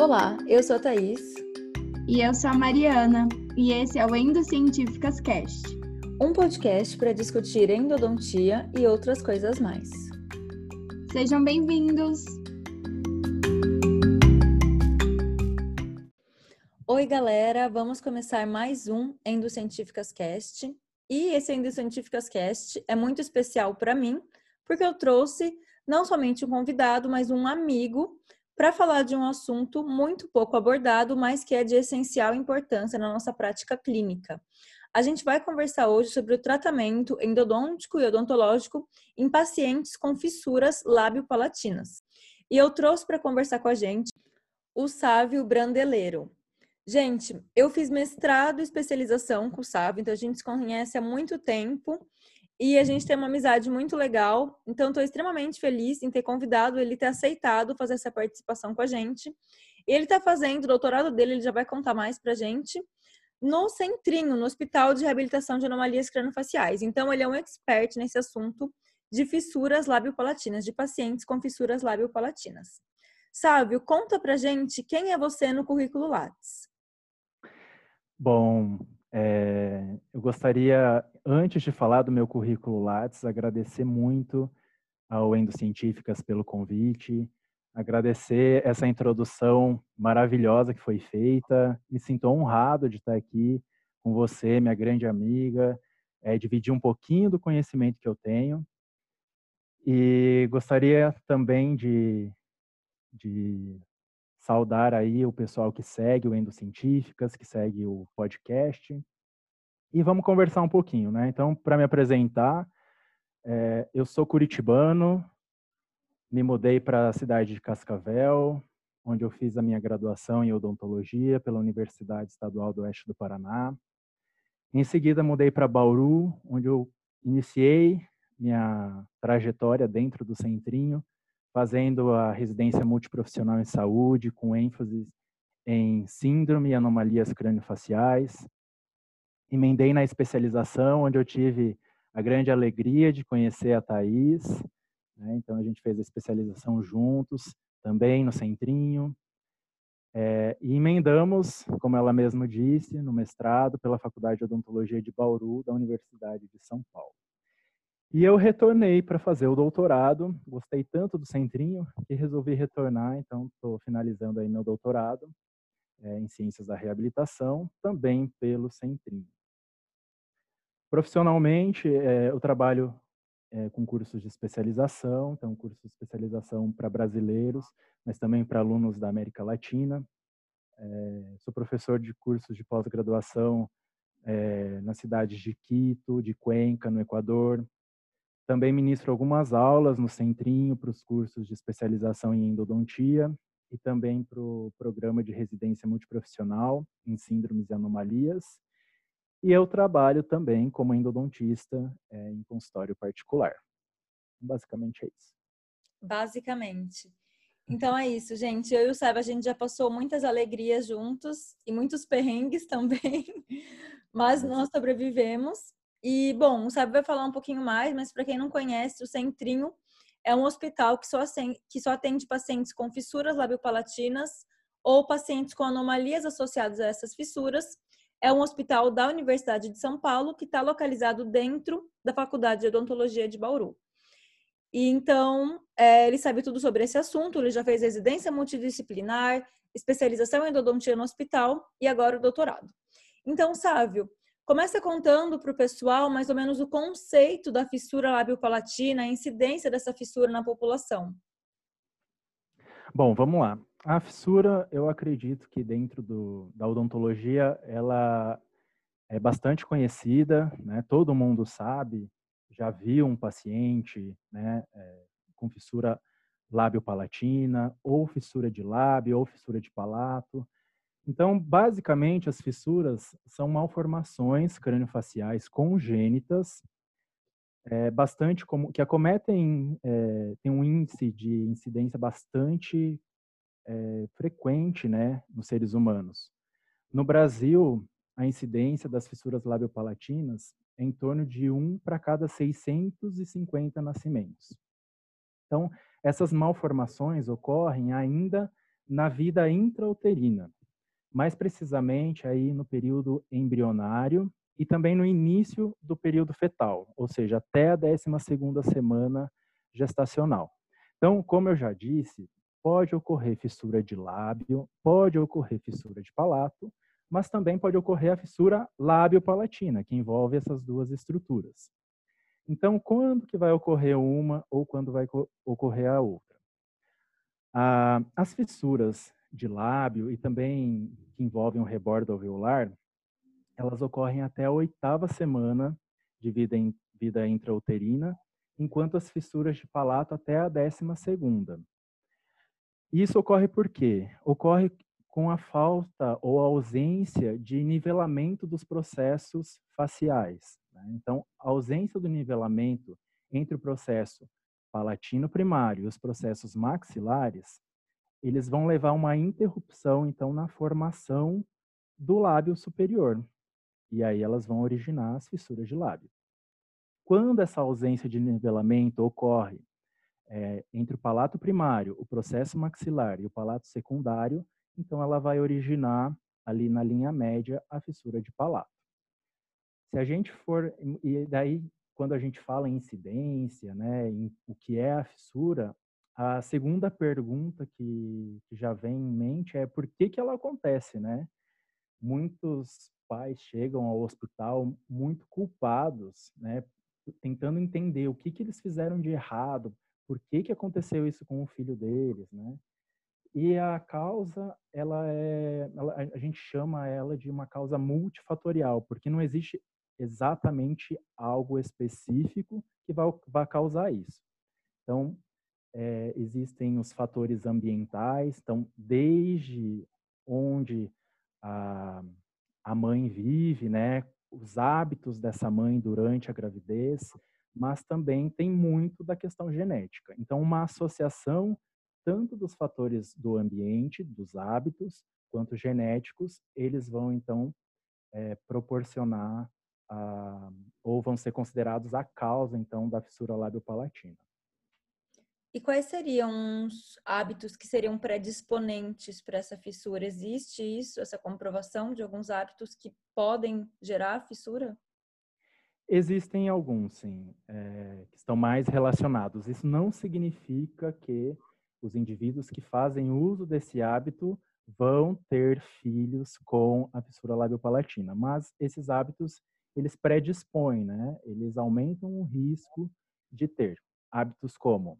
Olá, eu sou a Thaís. E eu sou a Mariana. E esse é o Endocientíficas Cast um podcast para discutir endodontia e outras coisas mais. Sejam bem-vindos! Oi, galera! Vamos começar mais um Endocientíficas Cast. E esse Endocientíficas Cast é muito especial para mim, porque eu trouxe não somente um convidado, mas um amigo para falar de um assunto muito pouco abordado, mas que é de essencial importância na nossa prática clínica. A gente vai conversar hoje sobre o tratamento endodôntico e odontológico em pacientes com fissuras lábio-palatinas. E eu trouxe para conversar com a gente o Sávio Brandeleiro. Gente, eu fiz mestrado e especialização com o Sávio, então a gente se conhece há muito tempo e a gente tem uma amizade muito legal. Então, estou extremamente feliz em ter convidado ele ter aceitado fazer essa participação com a gente. Ele está fazendo o doutorado dele, ele já vai contar mais para a gente, no Centrinho, no Hospital de Reabilitação de Anomalias Craniofaciais. Então, ele é um expert nesse assunto de fissuras lábio-palatinas, de pacientes com fissuras lábio-palatinas. Sávio, conta pra gente quem é você no currículo Lattes. Bom, é, eu gostaria, antes de falar do meu currículo Lattes, agradecer muito ao Endocientíficas pelo convite, agradecer essa introdução maravilhosa que foi feita. Me sinto honrado de estar aqui com você, minha grande amiga, é, dividir um pouquinho do conhecimento que eu tenho. E gostaria também de, de saudar aí o pessoal que segue o Endocientíficas, que segue o podcast. E vamos conversar um pouquinho, né? Então, para me apresentar, é, eu sou curitibano, me mudei para a cidade de Cascavel, onde eu fiz a minha graduação em odontologia pela Universidade Estadual do Oeste do Paraná. Em seguida, mudei para Bauru, onde eu iniciei minha trajetória dentro do Centrinho, fazendo a residência multiprofissional em saúde, com ênfase em síndrome e anomalias craniofaciais. Emendei na especialização, onde eu tive a grande alegria de conhecer a Thais. Né? Então, a gente fez a especialização juntos, também no Centrinho. É, e emendamos, como ela mesma disse, no mestrado pela Faculdade de Odontologia de Bauru, da Universidade de São Paulo. E eu retornei para fazer o doutorado. Gostei tanto do centrinho que resolvi retornar. Então, estou finalizando aí meu doutorado é, em ciências da reabilitação, também pelo centrinho. Profissionalmente, é, eu trabalho é, com cursos de especialização, então cursos de especialização para brasileiros, mas também para alunos da América Latina. É, sou professor de cursos de pós-graduação é, nas cidades de Quito, de Cuenca, no Equador, também ministro algumas aulas no Centrinho para os cursos de especialização em endodontia e também para o programa de residência multiprofissional em síndromes e anomalias. E eu trabalho também como endodontista é, em consultório particular. Basicamente é isso. Basicamente. Então é isso, gente. Eu e o Seba, a gente já passou muitas alegrias juntos e muitos perrengues também, mas nós sobrevivemos. E, bom, o Sábio vai falar um pouquinho mais, mas para quem não conhece, o Centrinho é um hospital que só, que só atende pacientes com fissuras labiopalatinas ou pacientes com anomalias associadas a essas fissuras. É um hospital da Universidade de São Paulo que está localizado dentro da Faculdade de Odontologia de Bauru. E então, é, ele sabe tudo sobre esse assunto, ele já fez residência multidisciplinar, especialização em endodontia no hospital e agora o doutorado. Então, Sávio, Começa contando para o pessoal mais ou menos o conceito da fissura lábio-palatina, a incidência dessa fissura na população. Bom, vamos lá. A fissura, eu acredito que dentro do, da odontologia, ela é bastante conhecida, né? Todo mundo sabe, já viu um paciente, né, é, com fissura lábio-palatina, ou fissura de lábio, ou fissura de palato. Então, basicamente, as fissuras são malformações craniofaciais congênitas, é, bastante como, que acometem, é, tem um índice de incidência bastante é, frequente né, nos seres humanos. No Brasil, a incidência das fissuras labiopalatinas é em torno de 1 para cada 650 nascimentos. Então, essas malformações ocorrem ainda na vida intrauterina, mais precisamente aí no período embrionário e também no início do período fetal, ou seja, até a 12ª semana gestacional. Então, como eu já disse, pode ocorrer fissura de lábio, pode ocorrer fissura de palato, mas também pode ocorrer a fissura lábio-palatina, que envolve essas duas estruturas. Então, quando que vai ocorrer uma ou quando vai ocorrer a outra? Ah, as fissuras de lábio e também que envolvem o rebordo alveolar, elas ocorrem até a oitava semana de vida, vida intrauterina, enquanto as fissuras de palato até a décima segunda. Isso ocorre por quê? Ocorre com a falta ou a ausência de nivelamento dos processos faciais. Né? Então, a ausência do nivelamento entre o processo palatino primário e os processos maxilares, eles vão levar uma interrupção, então, na formação do lábio superior. E aí elas vão originar as fissuras de lábio. Quando essa ausência de nivelamento ocorre é, entre o palato primário, o processo maxilar e o palato secundário, então ela vai originar ali na linha média a fissura de palato. Se a gente for, e daí quando a gente fala em incidência, né, em o que é a fissura, a segunda pergunta que, que já vem em mente é por que, que ela acontece, né? Muitos pais chegam ao hospital muito culpados, né, tentando entender o que, que eles fizeram de errado, por que, que aconteceu isso com o filho deles, né? E a causa, ela é, ela, a gente chama ela de uma causa multifatorial, porque não existe exatamente algo específico que vai, causar isso. Então, é, existem os fatores ambientais, então, desde onde a, a mãe vive, né, os hábitos dessa mãe durante a gravidez, mas também tem muito da questão genética. Então, uma associação tanto dos fatores do ambiente, dos hábitos, quanto genéticos, eles vão então é, proporcionar a, ou vão ser considerados a causa então da fissura lábio-palatina. E quais seriam os hábitos que seriam predisponentes para essa fissura? Existe isso, essa comprovação de alguns hábitos que podem gerar fissura? Existem alguns, sim, é, que estão mais relacionados. Isso não significa que os indivíduos que fazem uso desse hábito vão ter filhos com a fissura labiopalatina, mas esses hábitos eles predispõem, né? Eles aumentam o risco de ter hábitos como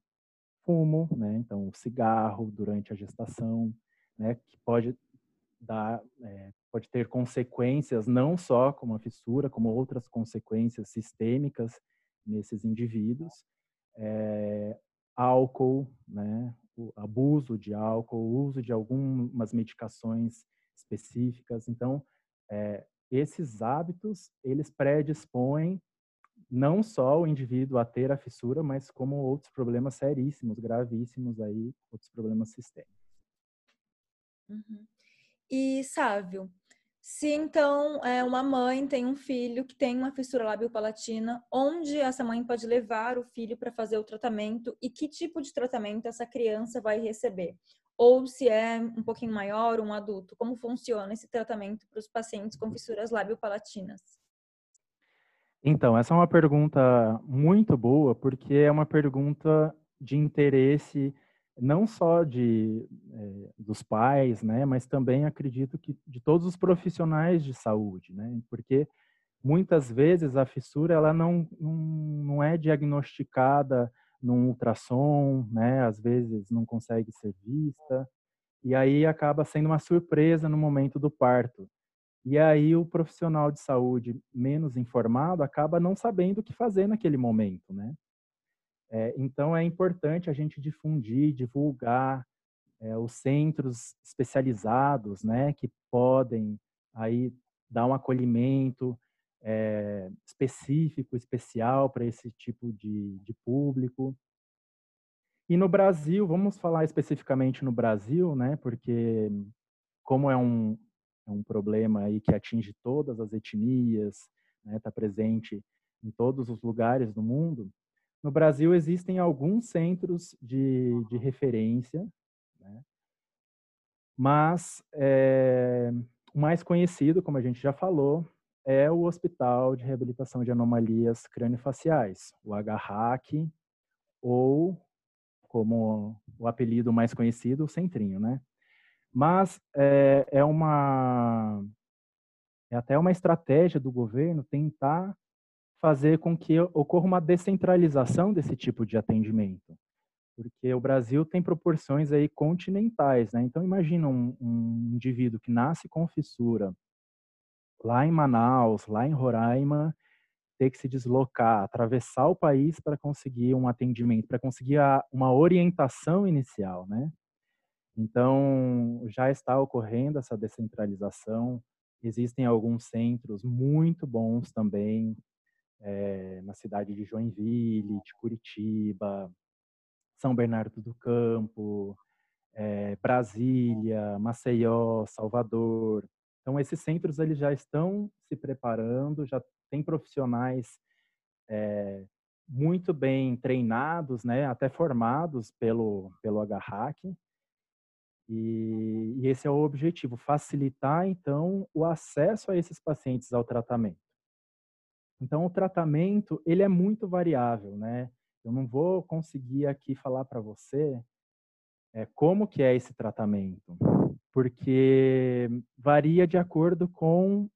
fumo, né? Então, cigarro durante a gestação, né? Que pode dar, é, pode ter consequências não só como a fissura, como outras consequências sistêmicas nesses indivíduos. É, álcool, né, o abuso de álcool, uso de algumas medicações específicas. Então, é, esses hábitos, eles predispõem não só o indivíduo a ter a fissura, mas como outros problemas seríssimos, gravíssimos aí, outros problemas sistêmicos. Uhum. E, Sávio, se então é, uma mãe tem um filho que tem uma fissura lábio-palatina, onde essa mãe pode levar o filho para fazer o tratamento e que tipo de tratamento essa criança vai receber? Ou se é um pouquinho maior, um adulto, como funciona esse tratamento para os pacientes com fissuras lábio-palatinas? Então, essa é uma pergunta muito boa, porque é uma pergunta de interesse não só de é, dos pais, né, mas também acredito que de todos os profissionais de saúde, né, porque muitas vezes a fissura ela não, não, não é diagnosticada num ultrassom, né, às vezes não consegue ser vista, e aí acaba sendo uma surpresa no momento do parto. E aí o profissional de saúde menos informado acaba não sabendo o que fazer naquele momento, né? É, então, é importante a gente difundir, divulgar é, os centros especializados, né, que podem aí dar um acolhimento é, específico, especial para esse tipo de, de público. E no Brasil, vamos falar especificamente no Brasil, né, porque como é um, é um problema aí que atinge todas as etnias, está né, tá presente em todos os lugares do mundo, no Brasil existem alguns centros de, de referência, né? Mas é, o mais conhecido, como a gente já falou, é o Hospital de Reabilitação de Anomalias Craniofaciais, o HRAC, ou como o apelido mais conhecido, o Centrinho, né? Mas é, é uma é até uma estratégia do governo tentar fazer com que ocorra uma descentralização desse tipo de atendimento, porque o Brasil tem proporções aí continentais, né? Então imagina um, um indivíduo que nasce com fissura lá em Manaus, lá em Roraima, ter que se deslocar, atravessar o país para conseguir um atendimento, para conseguir a, uma orientação inicial, né? Então, já está ocorrendo essa descentralização. Existem alguns centros muito bons também, é, na cidade de Joinville, de Curitiba, São Bernardo do Campo, é, Brasília, Maceió, Salvador. Então, esses centros eles já estão se preparando, já tem profissionais é, muito bem treinados, né, até formados pelo, pelo HRAC. E, e esse é o objetivo, facilitar, então, o acesso a esses pacientes ao tratamento. Então, o tratamento, ele é muito variável, né? Eu não vou conseguir aqui falar para você é, como que é esse tratamento, porque varia de acordo com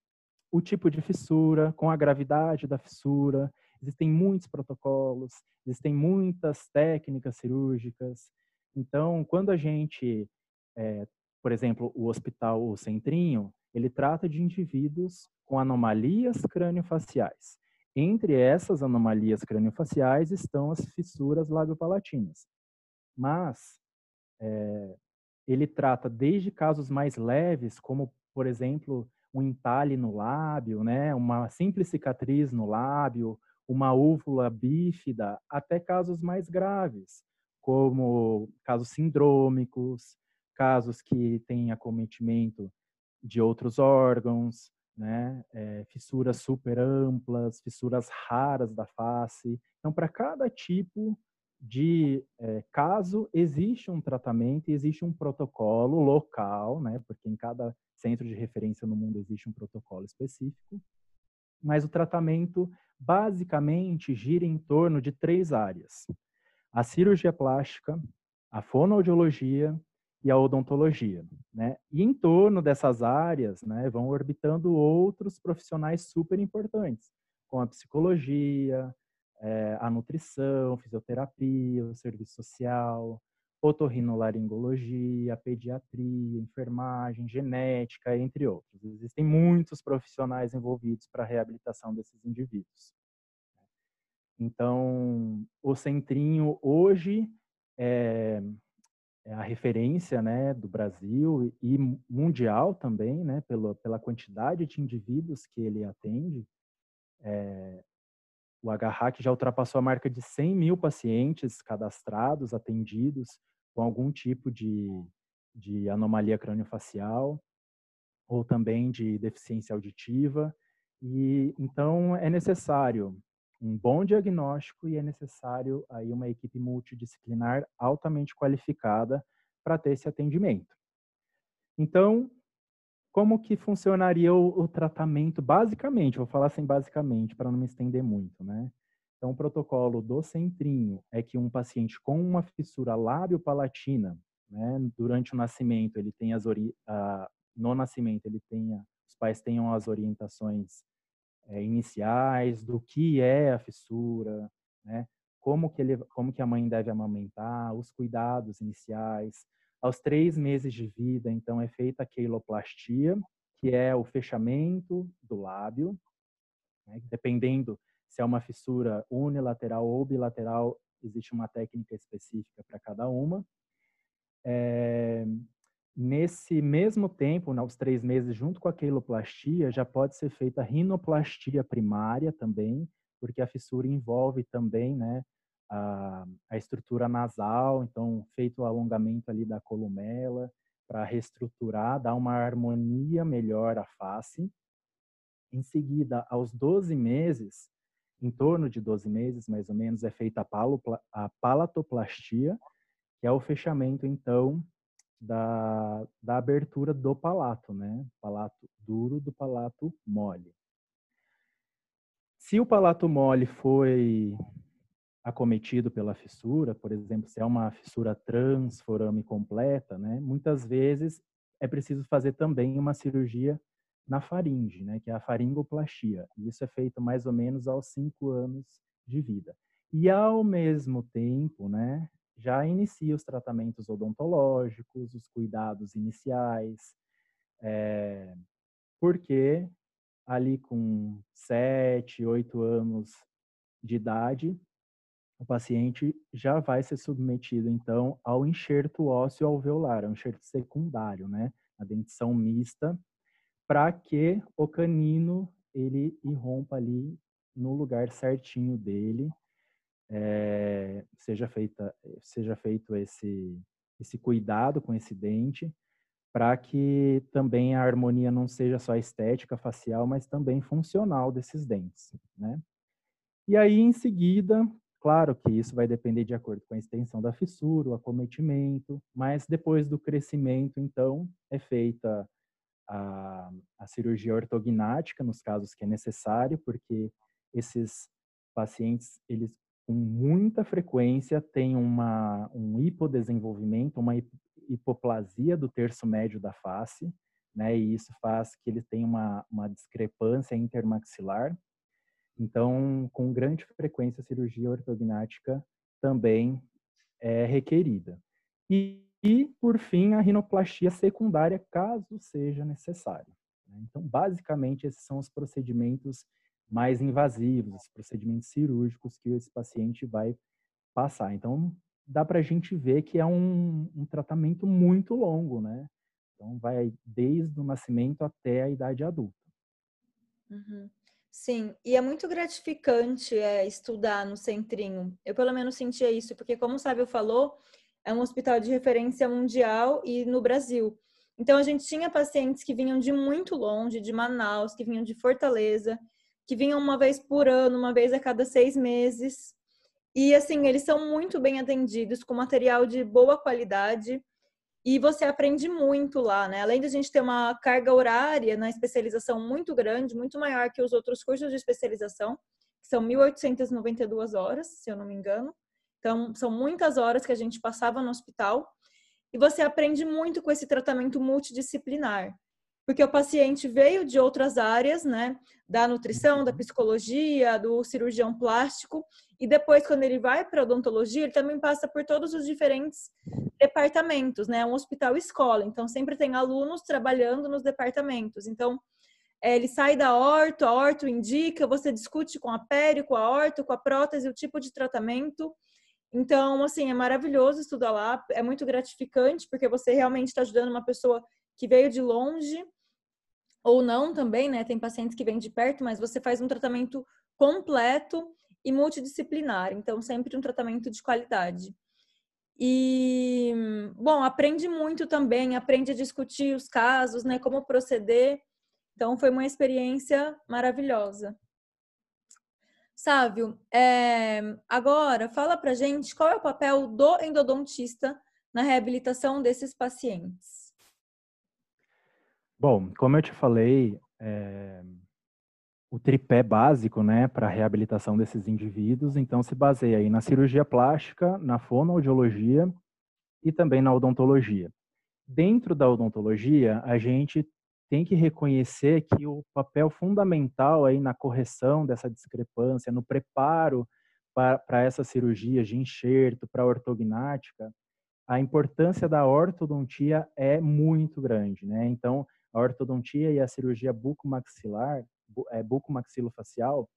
o tipo de fissura, com a gravidade da fissura. Existem muitos protocolos, existem muitas técnicas cirúrgicas. Então, quando a gente, é, por exemplo, o hospital o Centrinho, ele trata de indivíduos com anomalias craniofaciais. Entre essas anomalias craniofaciais estão as fissuras labiopalatinas. Mas é, ele trata desde casos mais leves, como, por exemplo, um entalhe no lábio, né, uma simples cicatriz no lábio, uma úvula bífida, até casos mais graves, como casos sindrômicos, casos que têm acometimento de outros órgãos, né, é, fissuras super amplas, fissuras raras da face. Então, para cada tipo de é, caso, existe um tratamento, existe um protocolo local, né, porque em cada centro de referência no mundo existe um protocolo específico, mas o tratamento basicamente gira em torno de três áreas: a cirurgia plástica, a fonoaudiologia e a odontologia, né? E em torno dessas áreas, né, vão orbitando outros profissionais super importantes, como a psicologia, é, a nutrição, fisioterapia, o serviço social, otorrinolaringologia, pediatria, enfermagem, genética, entre outros. Existem muitos profissionais envolvidos para a reabilitação desses indivíduos. Então, o Centrinho hoje é, a referência né, do Brasil e mundial também, né, pela, pela quantidade de indivíduos que ele atende. É, o HRAC já ultrapassou a marca de 100 mil pacientes cadastrados, atendidos, com algum tipo de, de anomalia craniofacial ou também de deficiência auditiva. E então é necessário um bom diagnóstico e é necessário aí uma equipe multidisciplinar altamente qualificada para ter esse atendimento. Então, como que funcionaria o, o tratamento basicamente? Vou falar assim basicamente para não me estender muito, né? Então, o protocolo do centrinho é que um paciente com uma fissura lábio-palatina, né, durante o nascimento, ele tem as ori uh, no nascimento ele tenha, os pais tenham as orientações é, iniciais do que é a fissura, né, como que ele, como que a mãe deve amamentar, os cuidados iniciais. Aos três meses de vida, então, é feita a queiloplastia, que é o fechamento do lábio, né, dependendo se é uma fissura unilateral ou bilateral, existe uma técnica específica para cada uma. É, nesse mesmo tempo, aos três meses, junto com a queiloplastia, já pode ser feita a rinoplastia primária também, porque a fissura envolve também né, a, a estrutura nasal, então feito o alongamento ali da columela para reestruturar, dar uma harmonia melhor à face. Em seguida, aos 12 meses, em torno de 12 meses, mais ou menos, é feita a, palatoplastia, que é o fechamento, então, da, da abertura do palato, né? Palato duro do palato mole. Se o palato mole foi acometido pela fissura, por exemplo, se é uma fissura transforame completa, né? Muitas vezes é preciso fazer também uma cirurgia na faringe, né? Que é a faringoplastia. Isso é feito mais ou menos aos cinco anos de vida. E ao mesmo tempo, né? Já inicia os tratamentos odontológicos, os cuidados iniciais, é, porque ali com sete, oito anos de idade, o paciente já vai ser submetido, então, ao enxerto ósseo alveolar, um enxerto secundário, né? A dentição mista, para que o canino ele irrompa ali no lugar certinho dele, é, seja, feita, seja feito esse, esse cuidado com esse dente, para que também a harmonia não seja só estética, facial, mas também funcional desses dentes, né? E aí, em seguida, claro que isso vai depender de acordo com a extensão da fissura, o acometimento, mas depois do crescimento, então, é feita a, a cirurgia ortognática, nos casos que é necessário, porque esses pacientes, eles com muita frequência têm uma, um hipodesenvolvimento, uma hipoplasia do terço médio da face, né? E isso faz que eles tenham uma, uma discrepância intermaxilar. Então, com grande frequência, a cirurgia ortognática também é requerida. E, e, por fim, a rinoplastia secundária, caso seja necessário. Né? Então, basicamente, esses são os procedimentos mais invasivos, os procedimentos cirúrgicos que esse paciente vai passar. Então, dá para a gente ver que é um, um, tratamento muito longo, né? Então, vai desde o nascimento até a idade adulta. Uhum. Sim, e é muito gratificante é, estudar no Centrinho. Eu, pelo menos, sentia isso, porque, como o Sábio falou, é um hospital de referência mundial e no Brasil. Então, a gente tinha pacientes que vinham de muito longe, de Manaus, que vinham de Fortaleza, que vinham uma vez por ano, uma vez a cada seis meses. E assim, eles são muito bem atendidos, com material de boa qualidade. E você aprende muito lá, né? Além de a gente ter uma carga horária na especialização muito grande, muito maior que os outros cursos de especialização, que são 1.892 horas, se eu não me engano. Então, são muitas horas que a gente passava no hospital. E você aprende muito com esse tratamento multidisciplinar porque o paciente veio de outras áreas, né, da nutrição, da uhum. psicologia, do cirurgião plástico, e depois quando ele vai para a odontologia, ele também passa por todos os diferentes departamentos, né, é um hospital escola, então sempre tem alunos trabalhando nos departamentos. Então, é, ele sai da orto, a orto indica, você discute com a pério, com a orto, com a prótese, o tipo de tratamento. Então, assim, é maravilhoso estudar lá, é muito gratificante, porque você realmente está ajudando uma pessoa que veio de longe ou não também, né? Tem pacientes que vêm de perto, mas você faz um tratamento completo e multidisciplinar, então sempre um tratamento de qualidade. E, bom, aprende muito também, aprende a discutir os casos, né, como proceder. Então, foi uma experiência maravilhosa. Sávio, é, agora fala pra gente qual é o papel do endodontista na reabilitação desses pacientes. Bom, como eu te falei, é, o tripé básico, né, para a reabilitação desses indivíduos, então se baseia aí na cirurgia plástica, na fonoaudiologia e também na odontologia. Dentro da odontologia, a gente tem que reconhecer que o papel fundamental aí na correção dessa discrepância, no preparo para essa cirurgia de enxerto, para ortognática, a importância da ortodontia é muito grande, né? Então, a ortodontia e a cirurgia bucomaxilar, é, bucomaxilofacial,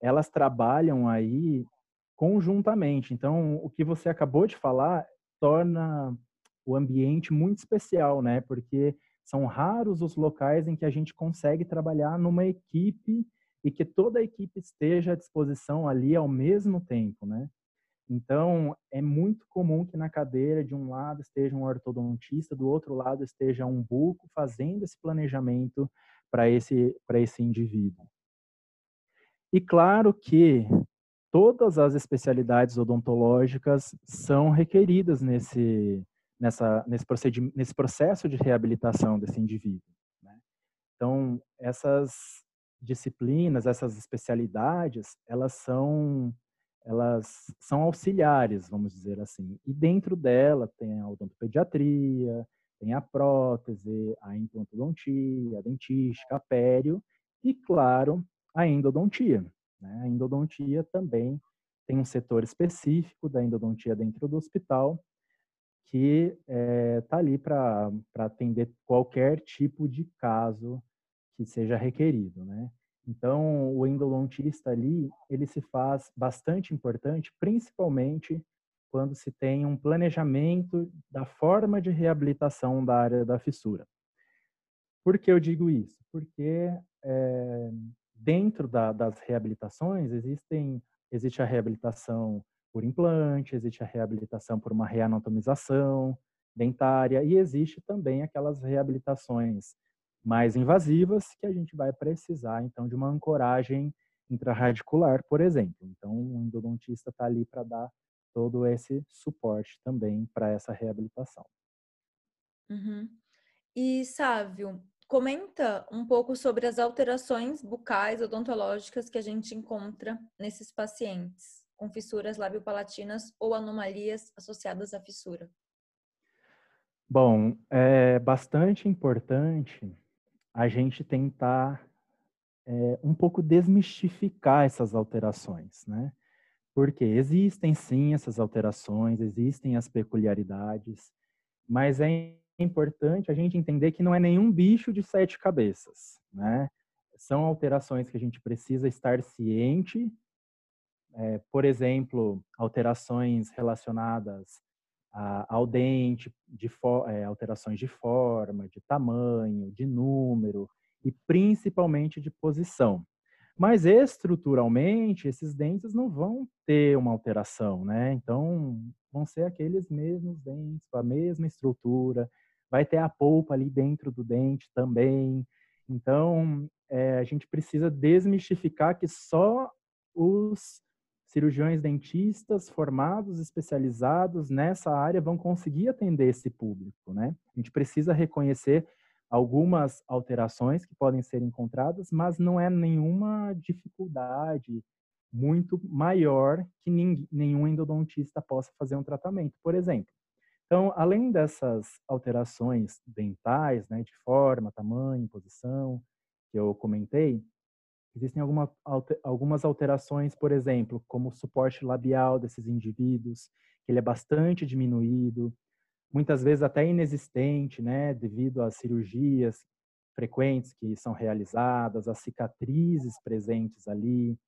elas trabalham aí conjuntamente. Então, o que você acabou de falar torna o ambiente muito especial, né? Porque são raros os locais em que a gente consegue trabalhar numa equipe e que toda a equipe esteja à disposição ali ao mesmo tempo, né? Então, é muito comum que na cadeira de um lado esteja um ortodontista, do outro lado esteja um buco fazendo esse planejamento para esse, esse indivíduo. E claro que todas as especialidades odontológicas são requeridas nesse, nessa, nesse, nesse processo de reabilitação desse indivíduo. Né? Então, essas disciplinas, essas especialidades, elas são elas são auxiliares, vamos dizer assim. E dentro dela tem a odontopediatria, tem a prótese, a implantodontia, a dentística, a pério e, claro, a endodontia. Né? A endodontia também tem um setor específico da endodontia dentro do hospital que está é, tá ali para atender qualquer tipo de caso que seja requerido, né? Então, o endodontista ali, ele se faz bastante importante, principalmente quando se tem um planejamento da forma de reabilitação da área da fissura. Por que eu digo isso? Porque é, dentro da, das reabilitações existem existe a reabilitação por implante, existe a reabilitação por uma reanatomização dentária e existe também aquelas reabilitações mais invasivas que a gente vai precisar então de uma ancoragem intraradicular, por exemplo. Então, o endodontista está ali para dar todo esse suporte também para essa reabilitação. Uhum. E, Sávio, comenta um pouco sobre as alterações bucais odontológicas que a gente encontra nesses pacientes com fissuras labiopalatinas ou anomalias associadas à fissura. Bom, é bastante importante a gente tentar é, um pouco desmistificar essas alterações, né? Porque existem sim essas alterações, existem as peculiaridades, mas é importante a gente entender que não é nenhum bicho de sete cabeças, né? São alterações que a gente precisa estar ciente, é, por exemplo, alterações relacionadas ao dente, de é, alterações de forma, de tamanho, de número e principalmente de posição. Mas estruturalmente, esses dentes não vão ter uma alteração, né? Então, vão ser aqueles mesmos dentes, com a mesma estrutura, vai ter a polpa ali dentro do dente também. Então, é, a gente precisa desmistificar que só os cirurgiões dentistas formados, especializados nessa área vão conseguir atender esse público, né? A gente precisa reconhecer algumas alterações que podem ser encontradas, mas não é nenhuma dificuldade muito maior que nenhum endodontista possa fazer um tratamento, por exemplo. Então, além dessas alterações dentais, né, de forma, tamanho, posição, que eu comentei, Existem alguma, algumas alterações, por exemplo, como o suporte labial desses indivíduos, que ele é bastante diminuído, muitas vezes até inexistente, né, devido às cirurgias frequentes que são realizadas, as cicatrizes presentes ali,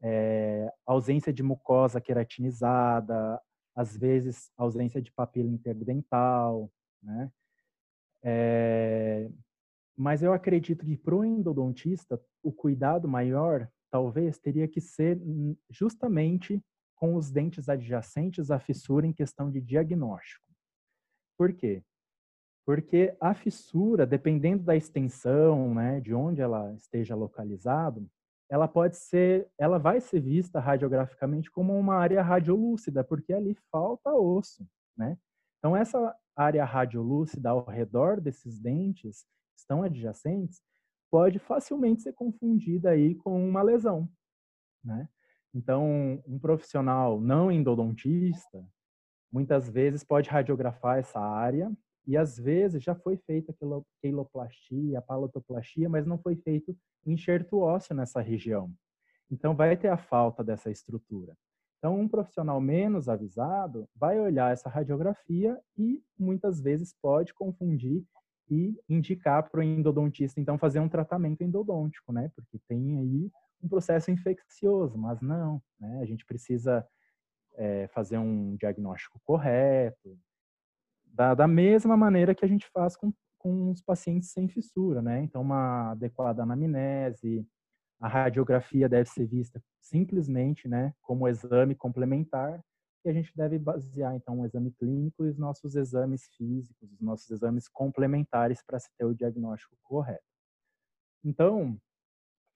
é, ausência de mucosa queratinizada, às vezes ausência de papila interdental, né? É, mas eu acredito que para o endodontista, o cuidado maior talvez teria que ser justamente com os dentes adjacentes à fissura em questão de diagnóstico. Por quê? Porque a fissura, dependendo da extensão, né, de onde ela esteja localizado, ela pode ser, ela vai ser vista radiograficamente como uma área radiolúcida, porque ali falta osso, né? Então essa área radiolúcida ao redor desses dentes estão adjacentes, pode facilmente ser confundida aí com uma lesão, né? Então, um profissional não endodontista, muitas vezes pode radiografar essa área e às vezes já foi feita queloplastia, palotoplastia, mas não foi feito enxerto ósseo nessa região. Então, vai ter a falta dessa estrutura. Então, um profissional menos avisado vai olhar essa radiografia e muitas vezes pode confundir e indicar para o endodontista, então, fazer um tratamento endodôntico, né? Porque tem aí um processo infeccioso, mas não, né? A gente precisa é, fazer um diagnóstico correto, da, da mesma maneira que a gente faz com, com os pacientes sem fissura, né? Então, uma adequada anamnese, a radiografia deve ser vista simplesmente, né, como exame complementar e a gente deve basear, então, o exame clínico e os nossos exames físicos, os nossos exames complementares para se ter o diagnóstico correto. Então,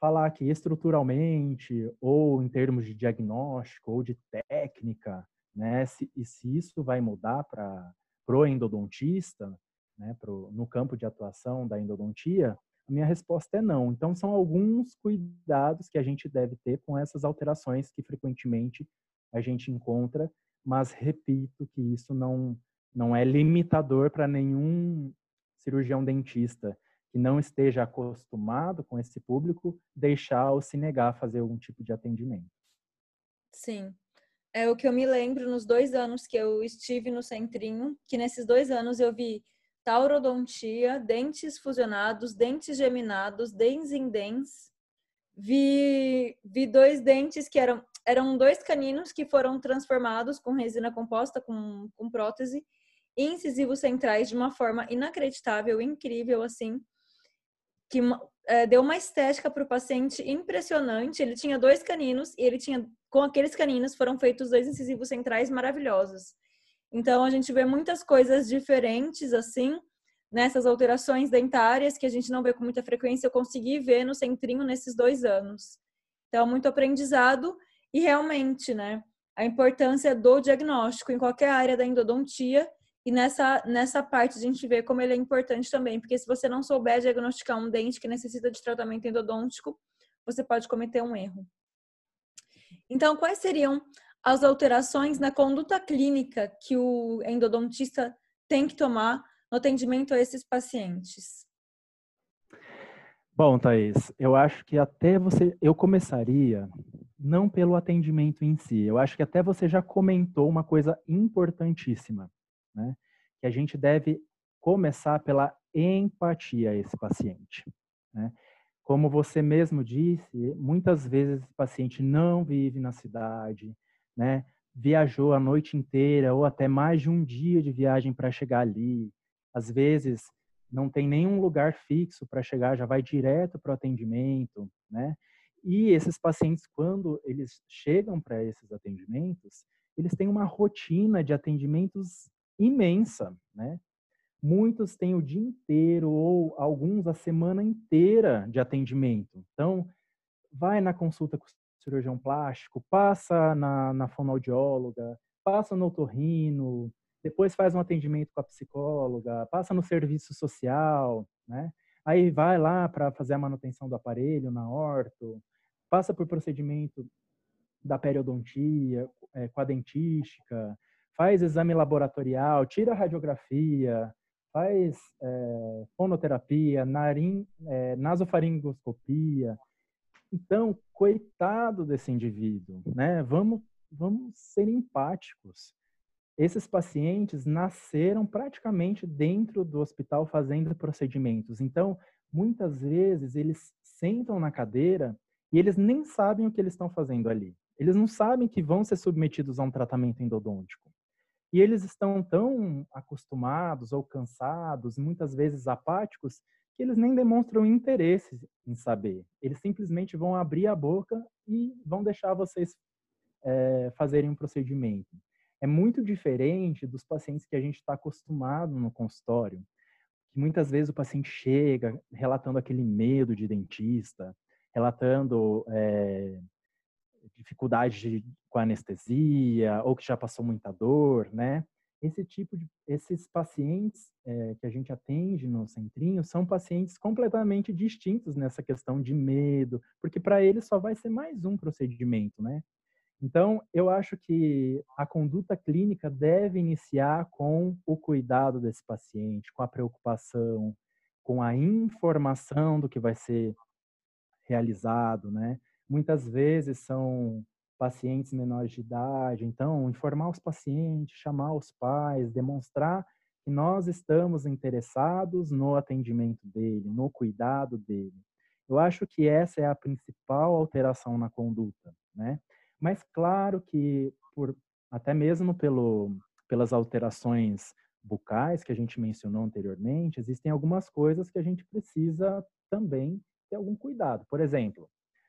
falar que estruturalmente, ou em termos de diagnóstico, ou de técnica, né, se, e se isso vai mudar para pro endodontista, né, pro, no campo de atuação da endodontia, a minha resposta é não. Então, são alguns cuidados que a gente deve ter com essas alterações que frequentemente a gente encontra, mas repito que isso não, não é limitador para nenhum cirurgião dentista que não esteja acostumado com esse público deixar ou se negar a fazer algum tipo de atendimento. Sim. É o que eu me lembro nos dois anos que eu estive no centrinho, que nesses dois anos eu vi taurodontia, dentes fusionados, dentes geminados, dentes em dentes. Vi, vi dois dentes que eram, eram dois caninos que foram transformados com resina composta, com, com prótese, e incisivos centrais de uma forma inacreditável, incrível, assim, que é, deu uma estética para o paciente impressionante. Ele tinha dois caninos e ele tinha, com aqueles caninos, foram feitos dois incisivos centrais maravilhosos. Então, a gente vê muitas coisas diferentes, assim, nessas alterações dentárias que a gente não vê com muita frequência. Eu consegui ver no centrinho nesses dois anos. Então, muito aprendizado e realmente, né, a importância do diagnóstico em qualquer área da endodontia e nessa, nessa parte a gente vê como ele é importante também, porque se você não souber diagnosticar um dente que necessita de tratamento endodôntico, você pode cometer um erro. Então, quais seriam as alterações na conduta clínica que o endodontista tem que tomar no atendimento a esses pacientes? Bom, Thaís, eu acho que até você, eu começaria não pelo atendimento em si. Eu acho que até você já comentou uma coisa importantíssima, né? Que a gente deve começar pela empatia a esse paciente, né? Como você mesmo disse, muitas vezes esse paciente não vive na cidade, né? Viajou a noite inteira ou até mais de um dia de viagem para chegar ali. Às vezes não tem nenhum lugar fixo para chegar, já vai direto para o atendimento, né? E esses pacientes, quando eles chegam para esses atendimentos, eles têm uma rotina de atendimentos imensa, né? Muitos têm o dia inteiro ou alguns a semana inteira de atendimento. Então, vai na consulta com cirurgião plástico, passa na, na fonoaudióloga, passa no otorrino, depois faz um atendimento com a psicóloga, passa no serviço social, né? Aí vai lá para fazer a manutenção do aparelho na orto, passa por procedimento da periodontia, é, com a dentística, faz exame laboratorial, tira radiografia, faz é, fonoterapia, narim, é, nasofaringoscopia, então, coitado desse indivíduo, né? Vamos, vamos ser empáticos. Esses pacientes nasceram praticamente dentro do hospital fazendo procedimentos. Então, muitas vezes eles sentam na cadeira e eles nem sabem o que eles estão fazendo ali. Eles não sabem que vão ser submetidos a um tratamento endodôntico. E eles estão tão acostumados ou cansados, muitas vezes apáticos, que eles nem demonstram interesse em saber. Eles simplesmente vão abrir a boca e vão deixar vocês é, fazerem um procedimento. É muito diferente dos pacientes que a gente está acostumado no consultório, que muitas vezes o paciente chega relatando aquele medo de dentista, relatando é, dificuldade de, com anestesia ou que já passou muita dor, né? esse tipo de esses pacientes é, que a gente atende no centrinho são pacientes completamente distintos nessa questão de medo, porque para eles só vai ser mais um procedimento, né? Então, eu acho que a conduta clínica deve iniciar com o cuidado desse paciente, com a preocupação, com a informação do que vai ser realizado, né? Muitas vezes são pacientes menores de idade. Então, informar os pacientes, chamar os pais, demonstrar que nós estamos interessados no atendimento dele, no cuidado dele. Eu acho que essa é a principal alteração na conduta, né? Mas claro que por até mesmo pelo pelas alterações bucais que a gente mencionou anteriormente, existem algumas coisas que a gente precisa também ter algum cuidado. Por exemplo,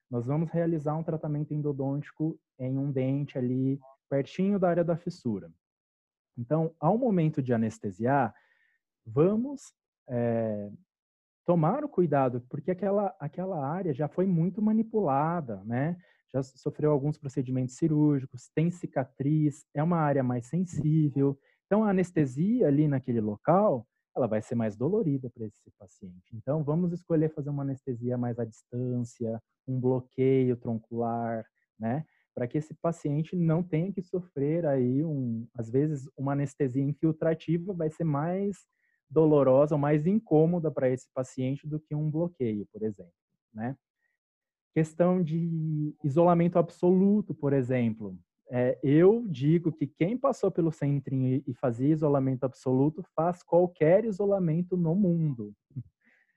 nós vamos realizar um tratamento endodôntico em um dente ali pertinho da área da fissura. Então, ao momento de anestesiar, vamos é, tomar o cuidado, porque aquela, aquela área já foi muito manipulada, né? Já sofreu alguns procedimentos cirúrgicos, tem cicatriz, é uma área mais sensível. Então, a anestesia ali naquele local, ela vai ser mais dolorida para esse paciente. Então, vamos escolher fazer uma anestesia mais à distância, um bloqueio troncular, né? Para que esse paciente não tenha que sofrer aí, um, às vezes, uma anestesia infiltrativa vai ser mais dolorosa ou mais incômoda para esse paciente do que um bloqueio, por exemplo, né? Questão de isolamento absoluto, por exemplo. É, eu digo que quem passou pelo centrinho e fazia isolamento absoluto faz qualquer isolamento no mundo,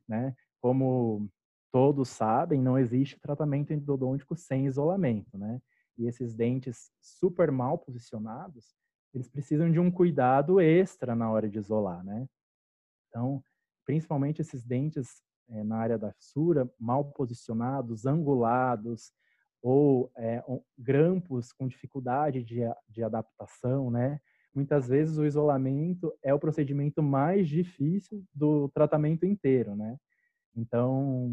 né? Como todos sabem, não existe tratamento endodôntico sem isolamento, né? E esses dentes super mal posicionados, eles precisam de um cuidado extra na hora de isolar, né? Então, principalmente esses dentes é, na área da fissura, mal posicionados, angulados, ou é, grampos com dificuldade de, de adaptação, né? Muitas vezes o isolamento é o procedimento mais difícil do tratamento inteiro, né? Então,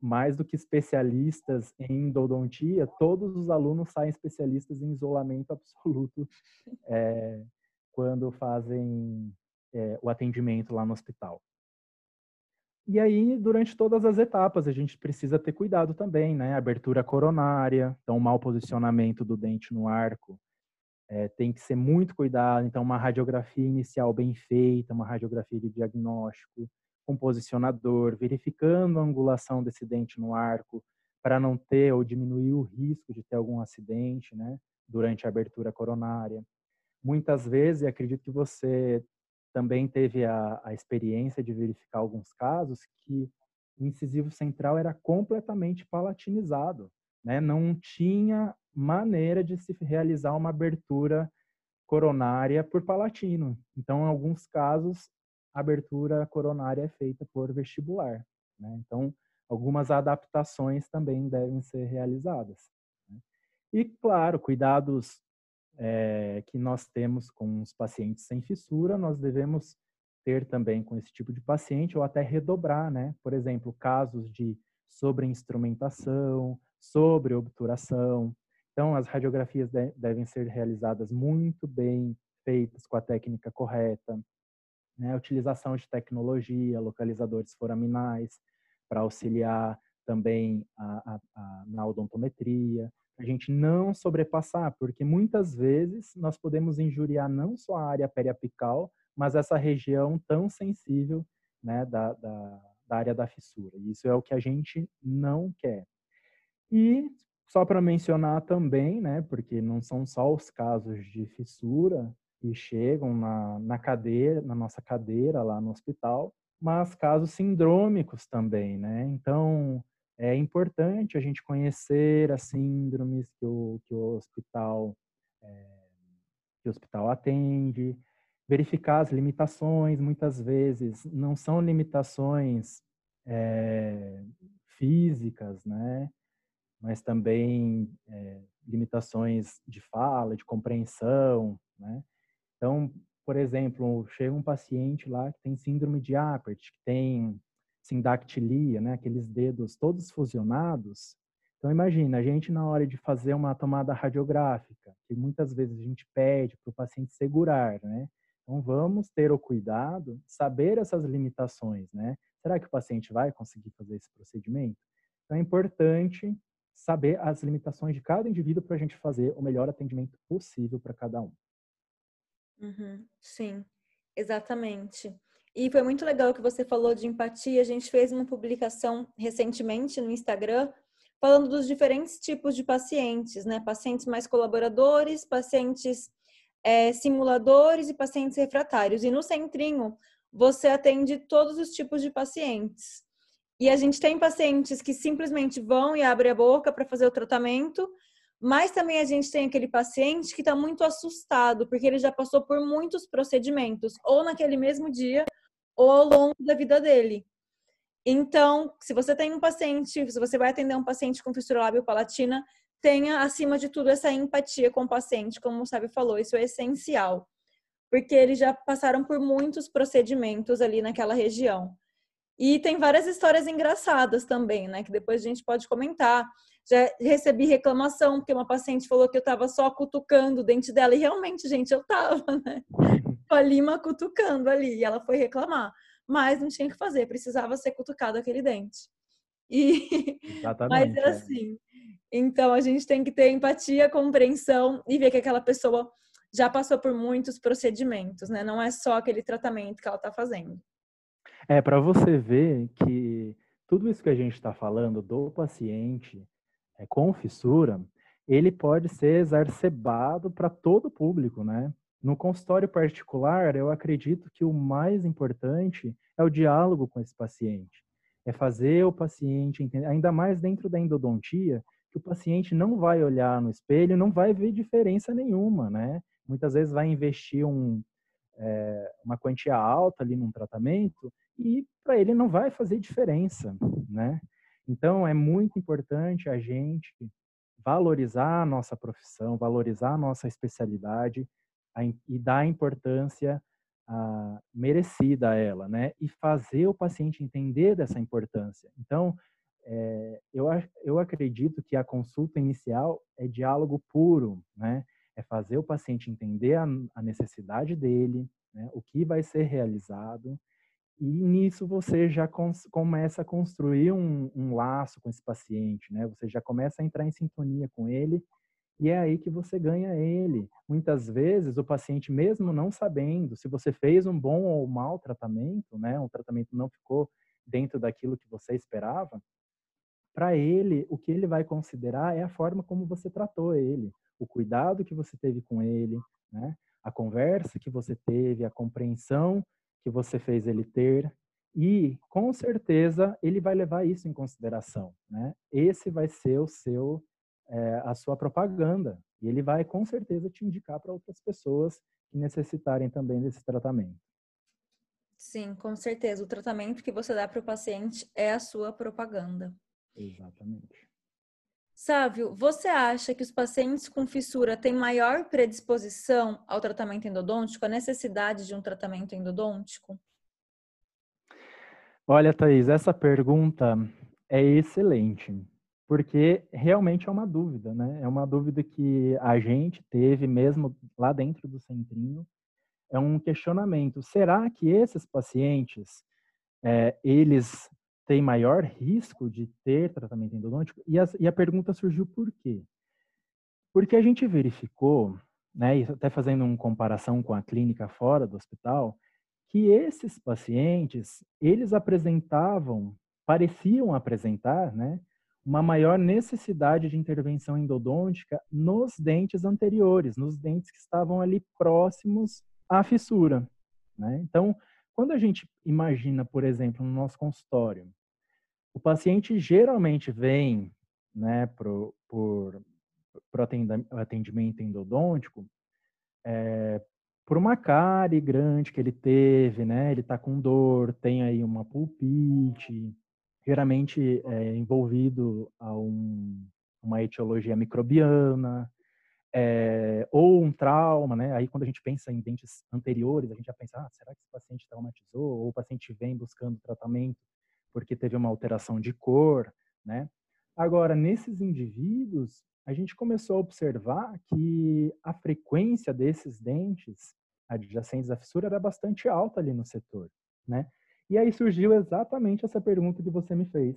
mais do que especialistas em endodontia, todos os alunos saem especialistas em isolamento absoluto é, quando fazem é, o atendimento lá no hospital. E aí, durante todas as etapas, a gente precisa ter cuidado também, né? Abertura coronária, então, mau posicionamento do dente no arco, é, tem que ser muito cuidado. Então, uma radiografia inicial bem feita, uma radiografia de diagnóstico, com posicionador, verificando a angulação desse dente no arco, para não ter ou diminuir o risco de ter algum acidente, né? Durante a abertura coronária. Muitas vezes, acredito que você também teve a, a experiência de verificar alguns casos que o incisivo central era completamente palatinizado, né? Não tinha maneira de se realizar uma abertura coronária por palatino. Então, em alguns casos, a abertura coronária é feita por vestibular. Né? Então, algumas adaptações também devem ser realizadas. Né? E, claro, cuidados é, que nós temos com os pacientes sem fissura, nós devemos ter também com esse tipo de paciente ou até redobrar, né? Por exemplo, casos de sobreinstrumentação, sobre obturação. Então, as radiografias de devem ser realizadas muito bem feitas com a técnica correta, né? Utilização de tecnologia, localizadores foraminais para auxiliar também a, a, a, na odontometria, a gente não sobrepassar, porque muitas vezes nós podemos injuriar não só a área periapical, mas essa região tão sensível né, da, da, da área da fissura. Isso é o que a gente não quer. E só para mencionar também, né, porque não são só os casos de fissura que chegam na, na cadeira, na nossa cadeira lá no hospital, mas casos sindrômicos também, né? Então, é importante a gente conhecer as síndromes que o, que o hospital é, que o hospital atende, verificar as limitações. Muitas vezes não são limitações é, físicas, né? Mas também é, limitações de fala, de compreensão, né? Então, por exemplo, chega um paciente lá que tem síndrome de Apert, que tem sindactilia, né, aqueles dedos todos fusionados. Então imagina, a gente na hora de fazer uma tomada radiográfica, que muitas vezes a gente pede para o paciente segurar, né? Então vamos ter o cuidado, saber essas limitações, né? Será que o paciente vai conseguir fazer esse procedimento? Então é importante saber as limitações de cada indivíduo para a gente fazer o melhor atendimento possível para cada um. Uhum, sim, exatamente. E foi muito legal que você falou de empatia. A gente fez uma publicação recentemente no Instagram falando dos diferentes tipos de pacientes, né? Pacientes mais colaboradores, pacientes é, simuladores e pacientes refratários. E no centrinho você atende todos os tipos de pacientes. E a gente tem pacientes que simplesmente vão e abrem a boca para fazer o tratamento, mas também a gente tem aquele paciente que está muito assustado, porque ele já passou por muitos procedimentos, ou naquele mesmo dia, ao longo da vida dele. Então, se você tem um paciente, se você vai atender um paciente com fissura lábio palatina, tenha acima de tudo essa empatia com o paciente, como o Sábio falou, isso é essencial. Porque eles já passaram por muitos procedimentos ali naquela região. E tem várias histórias engraçadas também, né? Que depois a gente pode comentar. Já recebi reclamação, porque uma paciente falou que eu estava só cutucando o dente dela, e realmente, gente, eu estava, né? Com a lima cutucando ali. E ela foi reclamar. Mas não tinha que fazer, precisava ser cutucado aquele dente. E... Exatamente. Mas é assim. Então a gente tem que ter empatia, compreensão e ver que aquela pessoa já passou por muitos procedimentos, né? Não é só aquele tratamento que ela está fazendo. É, para você ver que tudo isso que a gente está falando do paciente é, com fissura, ele pode ser exacerbado para todo o público, né? No consultório particular, eu acredito que o mais importante é o diálogo com esse paciente. É fazer o paciente entender, ainda mais dentro da endodontia, que o paciente não vai olhar no espelho, não vai ver diferença nenhuma, né? Muitas vezes vai investir um, é, uma quantia alta ali num tratamento e para ele não vai fazer diferença, né? Então é muito importante a gente valorizar a nossa profissão, valorizar a nossa especialidade a, e dar importância a, merecida a ela, né? E fazer o paciente entender dessa importância. Então, é, eu, eu acredito que a consulta inicial é diálogo puro, né? É fazer o paciente entender a, a necessidade dele, né? o que vai ser realizado, e nisso você já começa a construir um, um, laço com esse paciente, né? Você já começa a entrar em sintonia com ele e é aí que você ganha ele. Muitas vezes o paciente, mesmo não sabendo se você fez um bom ou mau tratamento, né? Um tratamento não ficou dentro daquilo que você esperava. Para ele, o que ele vai considerar é a forma como você tratou ele, o cuidado que você teve com ele, né? A conversa que você teve, a compreensão que você fez ele ter e com certeza ele vai levar isso em consideração, né? Esse vai ser o seu é, a sua propaganda e ele vai com certeza te indicar para outras pessoas que necessitarem também desse tratamento. Sim, com certeza. O tratamento que você dá para o paciente é a sua propaganda. Exatamente. Sávio, você acha que os pacientes com fissura têm maior predisposição ao tratamento endodôntico, a necessidade de um tratamento endodôntico? Olha, Thaís, essa pergunta é excelente, porque realmente é uma dúvida, né? É uma dúvida que a gente teve mesmo lá dentro do centrinho. É um questionamento: será que esses pacientes, é, eles tem maior risco de ter tratamento endodôntico? E a, e a pergunta surgiu por quê? Porque a gente verificou, né, até fazendo uma comparação com a clínica fora do hospital, que esses pacientes, eles apresentavam, pareciam apresentar, né, uma maior necessidade de intervenção endodôntica nos dentes anteriores, nos dentes que estavam ali próximos à fissura. Né? Então, quando a gente imagina, por exemplo, no nosso consultório, o paciente geralmente vem né, pro, por, por atendimento endodôntico é, por uma cárie grande que ele teve, né? Ele está com dor, tem aí uma pulpite, geralmente é envolvido a um, uma etiologia microbiana, é, ou um trauma, né? Aí quando a gente pensa em dentes anteriores, a gente já pensa, ah, será que esse paciente traumatizou? Ou o paciente vem buscando tratamento porque teve uma alteração de cor, né? Agora, nesses indivíduos, a gente começou a observar que a frequência desses dentes adjacentes à fissura era bastante alta ali no setor, né? E aí surgiu exatamente essa pergunta que você me fez.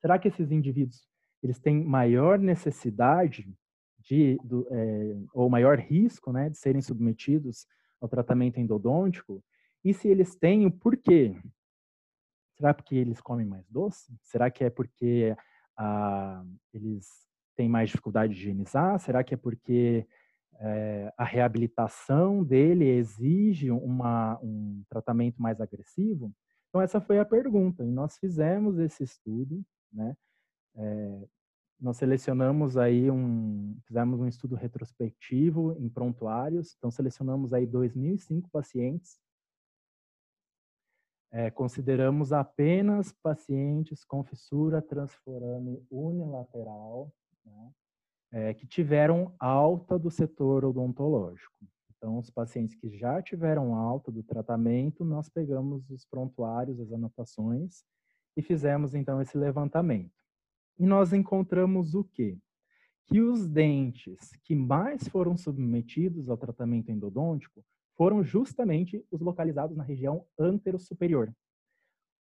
Será que esses indivíduos eles têm maior necessidade de, do, é, ou maior risco né, de serem submetidos ao tratamento endodôntico? E se eles têm, o porquê? Será porque eles comem mais doce? Será que é porque ah, eles têm mais dificuldade de higienizar? Será que é porque é, a reabilitação dele exige uma, um tratamento mais agressivo? Então, essa foi a pergunta. E nós fizemos esse estudo, né? É, nós selecionamos aí um, fizemos um estudo retrospectivo em prontuários, então selecionamos aí 2.005 pacientes, é, consideramos apenas pacientes com fissura transforame unilateral, né, é, que tiveram alta do setor odontológico. Então, os pacientes que já tiveram alta do tratamento, nós pegamos os prontuários, as anotações e fizemos então esse levantamento. E nós encontramos o quê? Que os dentes que mais foram submetidos ao tratamento endodôntico foram justamente os localizados na região antero-superior.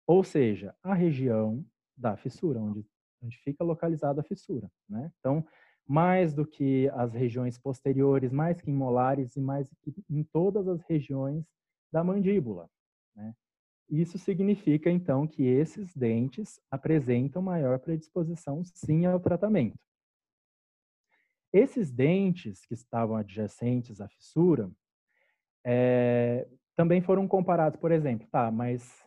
Ou seja, a região da fissura, onde, onde fica localizada a fissura. Né? Então, mais do que as regiões posteriores, mais que em molares e mais que em todas as regiões da mandíbula. Né? Isso significa, então, que esses dentes apresentam maior predisposição, sim, ao tratamento. Esses dentes que estavam adjacentes à fissura é, também foram comparados, por exemplo, tá, mas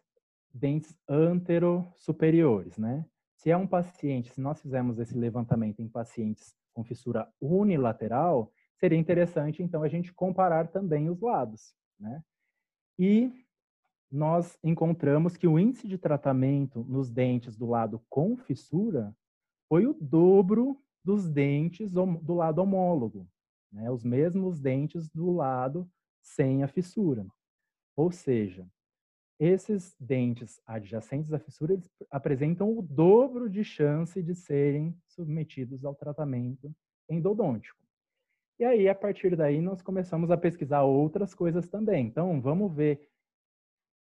dentes antero-superiores, né? Se é um paciente, se nós fizermos esse levantamento em pacientes com fissura unilateral, seria interessante, então, a gente comparar também os lados, né? E nós encontramos que o índice de tratamento nos dentes do lado com fissura foi o dobro dos dentes do lado homólogo, né? os mesmos dentes do lado sem a fissura. Ou seja, esses dentes adjacentes à fissura eles apresentam o dobro de chance de serem submetidos ao tratamento endodôntico. E aí, a partir daí, nós começamos a pesquisar outras coisas também. Então, vamos ver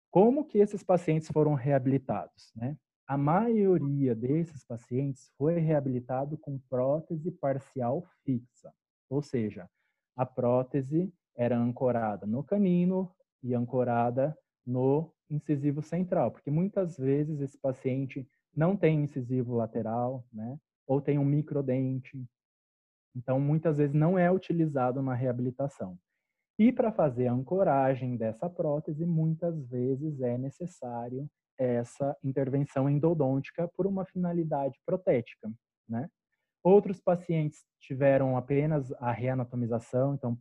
como que esses pacientes foram reabilitados, né? A maioria desses pacientes foi reabilitado com prótese parcial fixa, ou seja, a prótese era ancorada no canino e ancorada no incisivo central, porque muitas vezes esse paciente não tem incisivo lateral, né? Ou tem um microdente. Então, muitas vezes não é utilizado na reabilitação. E para fazer a ancoragem dessa prótese, muitas vezes é necessário essa intervenção endodôntica por uma finalidade protética, né? Outros pacientes tiveram apenas a reanatomização, então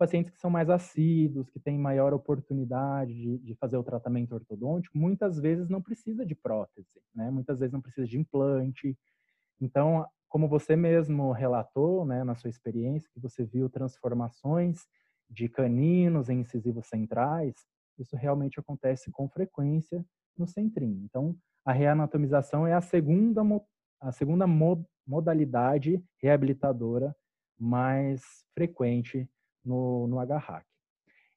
pacientes que são mais assíduos, que têm maior oportunidade de, de, fazer o tratamento ortodôntico, muitas vezes não precisa de prótese, né? Muitas vezes não precisa de implante. Então, como você mesmo relatou, né, na sua experiência, que você viu transformações de caninos em incisivos centrais, isso realmente acontece com frequência no centrinho. Então, a reanatomização é a segunda, a segunda modalidade reabilitadora mais frequente no, no HHAC.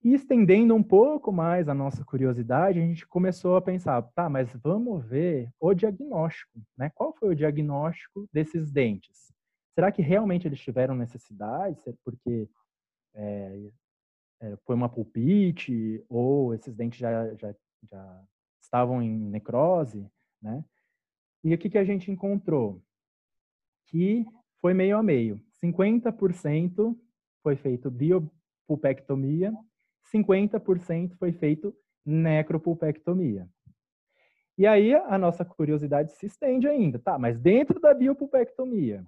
E estendendo um pouco mais a nossa curiosidade, a gente começou a pensar, tá, mas vamos ver o diagnóstico, né? Qual foi o diagnóstico desses dentes? Será que realmente eles tiveram necessidade? Porque é, é, foi uma pulpite ou esses dentes já, já, já estavam em necrose, né? E o que, que a gente encontrou? Que foi meio a meio. 50% foi feito biopulpectomia, 50% foi feito necropulpectomia. E aí a nossa curiosidade se estende ainda, tá? Mas dentro da biopulpectomia,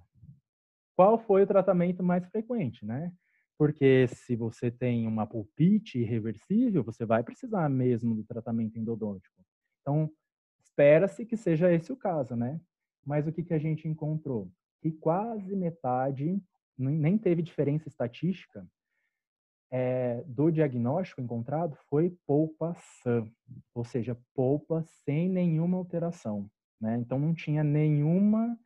qual foi o tratamento mais frequente, né? Porque se você tem uma pulpite irreversível, você vai precisar mesmo do tratamento endodôntico. Então, espera-se que seja esse o caso, né? Mas o que, que a gente encontrou? Que quase metade, nem teve diferença estatística, é, do diagnóstico encontrado foi polpa sã, ou seja, polpa sem nenhuma alteração. Né? Então, não tinha nenhuma.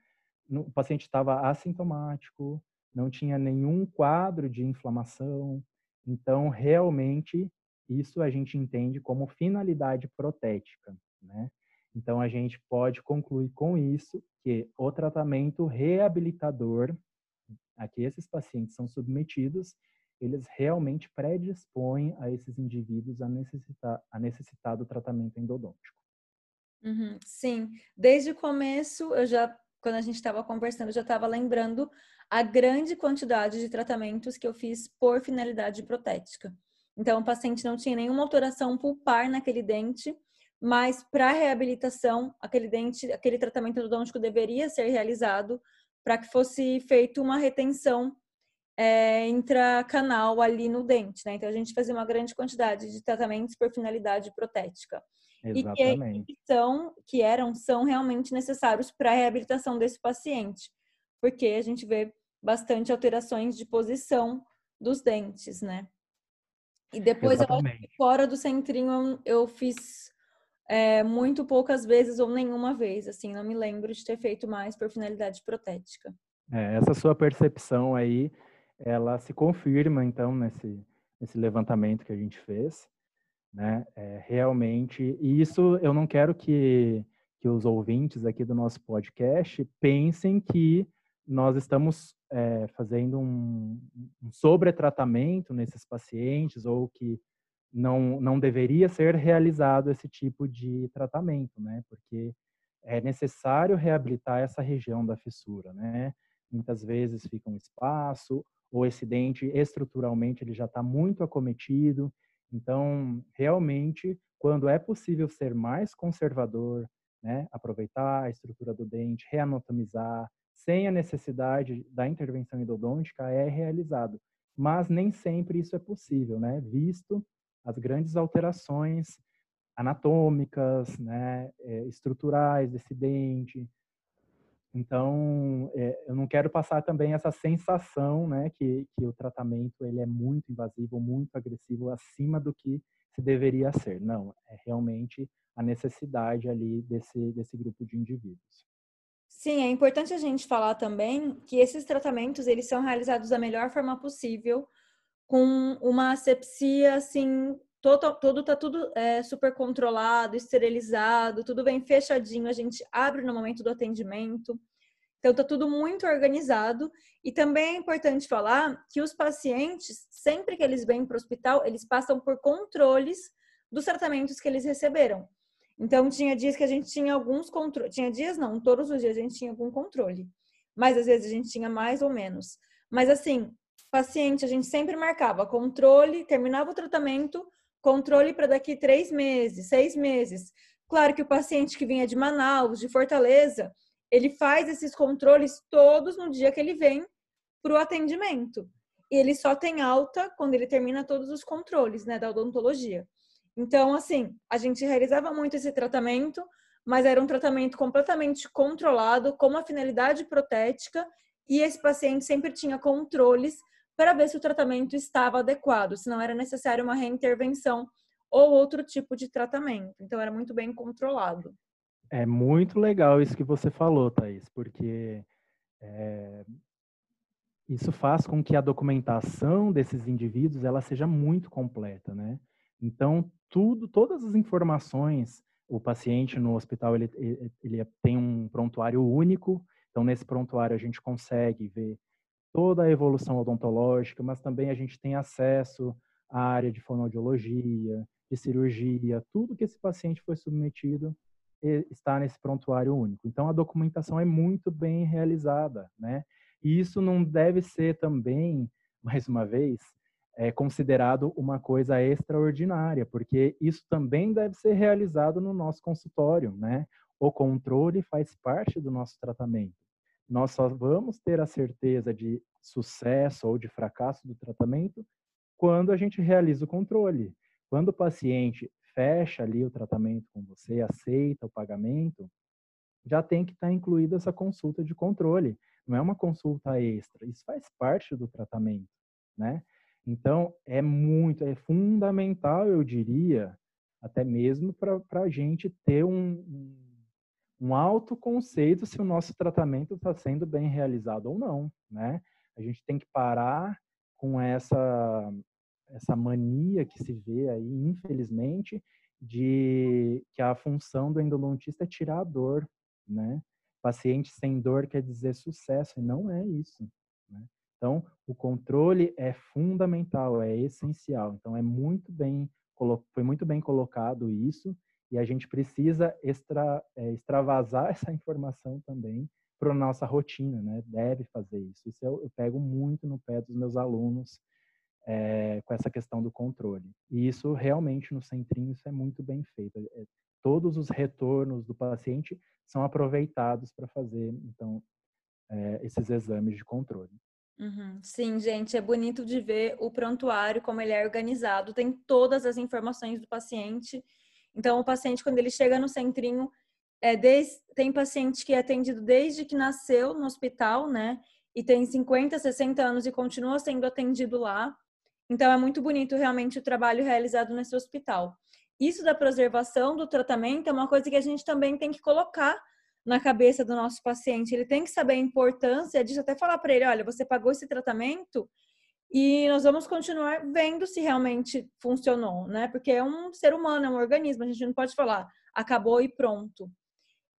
O paciente estava assintomático, não tinha nenhum quadro de inflamação. Então, realmente, isso a gente entende como finalidade protética, né? Então, a gente pode concluir com isso que o tratamento reabilitador a que esses pacientes são submetidos, eles realmente predispõem a esses indivíduos a necessitar, a necessitar do tratamento endodôntico. Uhum, sim, desde o começo, eu já, quando a gente estava conversando, eu já estava lembrando a grande quantidade de tratamentos que eu fiz por finalidade protética. Então, o paciente não tinha nenhuma alteração pulpar naquele dente, mas para reabilitação, aquele dente, aquele tratamento endodôntico deveria ser realizado para que fosse feita uma retenção é, intracanal ali no dente, né? Então a gente fazia uma grande quantidade de tratamentos por finalidade protética. Exatamente. E que, são, que eram, são realmente necessários para a reabilitação desse paciente, porque a gente vê bastante alterações de posição dos dentes, né? E depois, eu, fora do centrinho, eu fiz é, muito poucas vezes ou nenhuma vez, assim, não me lembro de ter feito mais por finalidade protética. É, essa sua percepção aí, ela se confirma, então, nesse, nesse levantamento que a gente fez, né? É, realmente, e isso eu não quero que, que os ouvintes aqui do nosso podcast pensem que nós estamos é, fazendo um, um sobretratamento nesses pacientes ou que não, não deveria ser realizado esse tipo de tratamento, né? Porque é necessário reabilitar essa região da fissura, né? Muitas vezes fica um espaço, ou esse dente estruturalmente ele já está muito acometido. Então, realmente, quando é possível ser mais conservador, né? Aproveitar a estrutura do dente, reanatomizar, sem a necessidade da intervenção endodôntica, é realizado. Mas nem sempre isso é possível, né? Visto as grandes alterações anatômicas, né, eh, estruturais desse dente. Então, é, eu não quero passar também essa sensação, né, que, que o tratamento ele é muito invasivo, muito agressivo, acima do que se deveria ser. Não, é realmente a necessidade ali desse, desse grupo de indivíduos. Sim, é importante a gente falar também que esses tratamentos eles são realizados da melhor forma possível, com uma asepsia assim todo, todo tá tudo é, super controlado, esterilizado, tudo bem fechadinho, a gente abre no momento do atendimento. Então tá tudo muito organizado e também é importante falar que os pacientes, sempre que eles vêm para o hospital, eles passam por controles dos tratamentos que eles receberam. Então tinha dias que a gente tinha alguns controles, tinha dias não, todos os dias a gente tinha algum controle. Mas às vezes a gente tinha mais ou menos. Mas assim, paciente, a gente sempre marcava controle, terminava o tratamento, controle para daqui três meses, seis meses. Claro que o paciente que vinha de Manaus, de Fortaleza, ele faz esses controles todos no dia que ele vem para o atendimento. E ele só tem alta quando ele termina todos os controles, né, da odontologia. Então, assim, a gente realizava muito esse tratamento, mas era um tratamento completamente controlado, com uma finalidade protética, e esse paciente sempre tinha controles para ver se o tratamento estava adequado, se não era necessário uma reintervenção ou outro tipo de tratamento. Então, era muito bem controlado. É muito legal isso que você falou, Thaís, porque é, isso faz com que a documentação desses indivíduos ela seja muito completa, né? Então, tudo, todas as informações, o paciente no hospital ele, ele, tem um prontuário único, então nesse prontuário a gente consegue ver toda a evolução odontológica, mas também a gente tem acesso à área de fonoaudiologia, de cirurgia, tudo que esse paciente foi submetido está nesse prontuário único. Então a documentação é muito bem realizada, né? E isso não deve ser também, mais uma vez, é considerado uma coisa extraordinária, porque isso também deve ser realizado no nosso consultório, né? O controle faz parte do nosso tratamento nós só vamos ter a certeza de sucesso ou de fracasso do tratamento quando a gente realiza o controle. Quando o paciente fecha ali o tratamento com você, aceita o pagamento, já tem que estar incluída essa consulta de controle. Não é uma consulta extra, isso faz parte do tratamento, né? Então, é muito, é fundamental, eu diria, até mesmo para a gente ter um, um um autoconceito se o nosso tratamento está sendo bem realizado ou não, né? A gente tem que parar com essa essa mania que se vê aí, infelizmente, de que a função do endodontista é tirar a dor, né? Paciente sem dor quer dizer sucesso e não é isso. Né? Então, o controle é fundamental, é essencial. Então, é muito bem foi muito bem colocado isso e a gente precisa extra, é, extravasar essa informação também para nossa rotina, né? Deve fazer isso. Isso eu, eu, pego muito no pé dos meus alunos é, com essa questão do controle. E isso realmente no centrinho isso é muito bem feito. É, todos os retornos do paciente são aproveitados para fazer, então, é, esses exames de controle. Uhum. Sim, gente, é bonito de ver o prontuário, como ele é organizado, tem todas as informações do paciente então, o paciente, quando ele chega no centrinho, é desde, tem paciente que é atendido desde que nasceu no hospital, né? E tem 50, 60 anos e continua sendo atendido lá. Então, é muito bonito realmente o trabalho realizado nesse hospital. Isso da preservação do tratamento é uma coisa que a gente também tem que colocar na cabeça do nosso paciente. Ele tem que saber a importância de até falar para ele: olha, você pagou esse tratamento e nós vamos continuar vendo se realmente funcionou, né? Porque é um ser humano, é um organismo, a gente não pode falar acabou e pronto.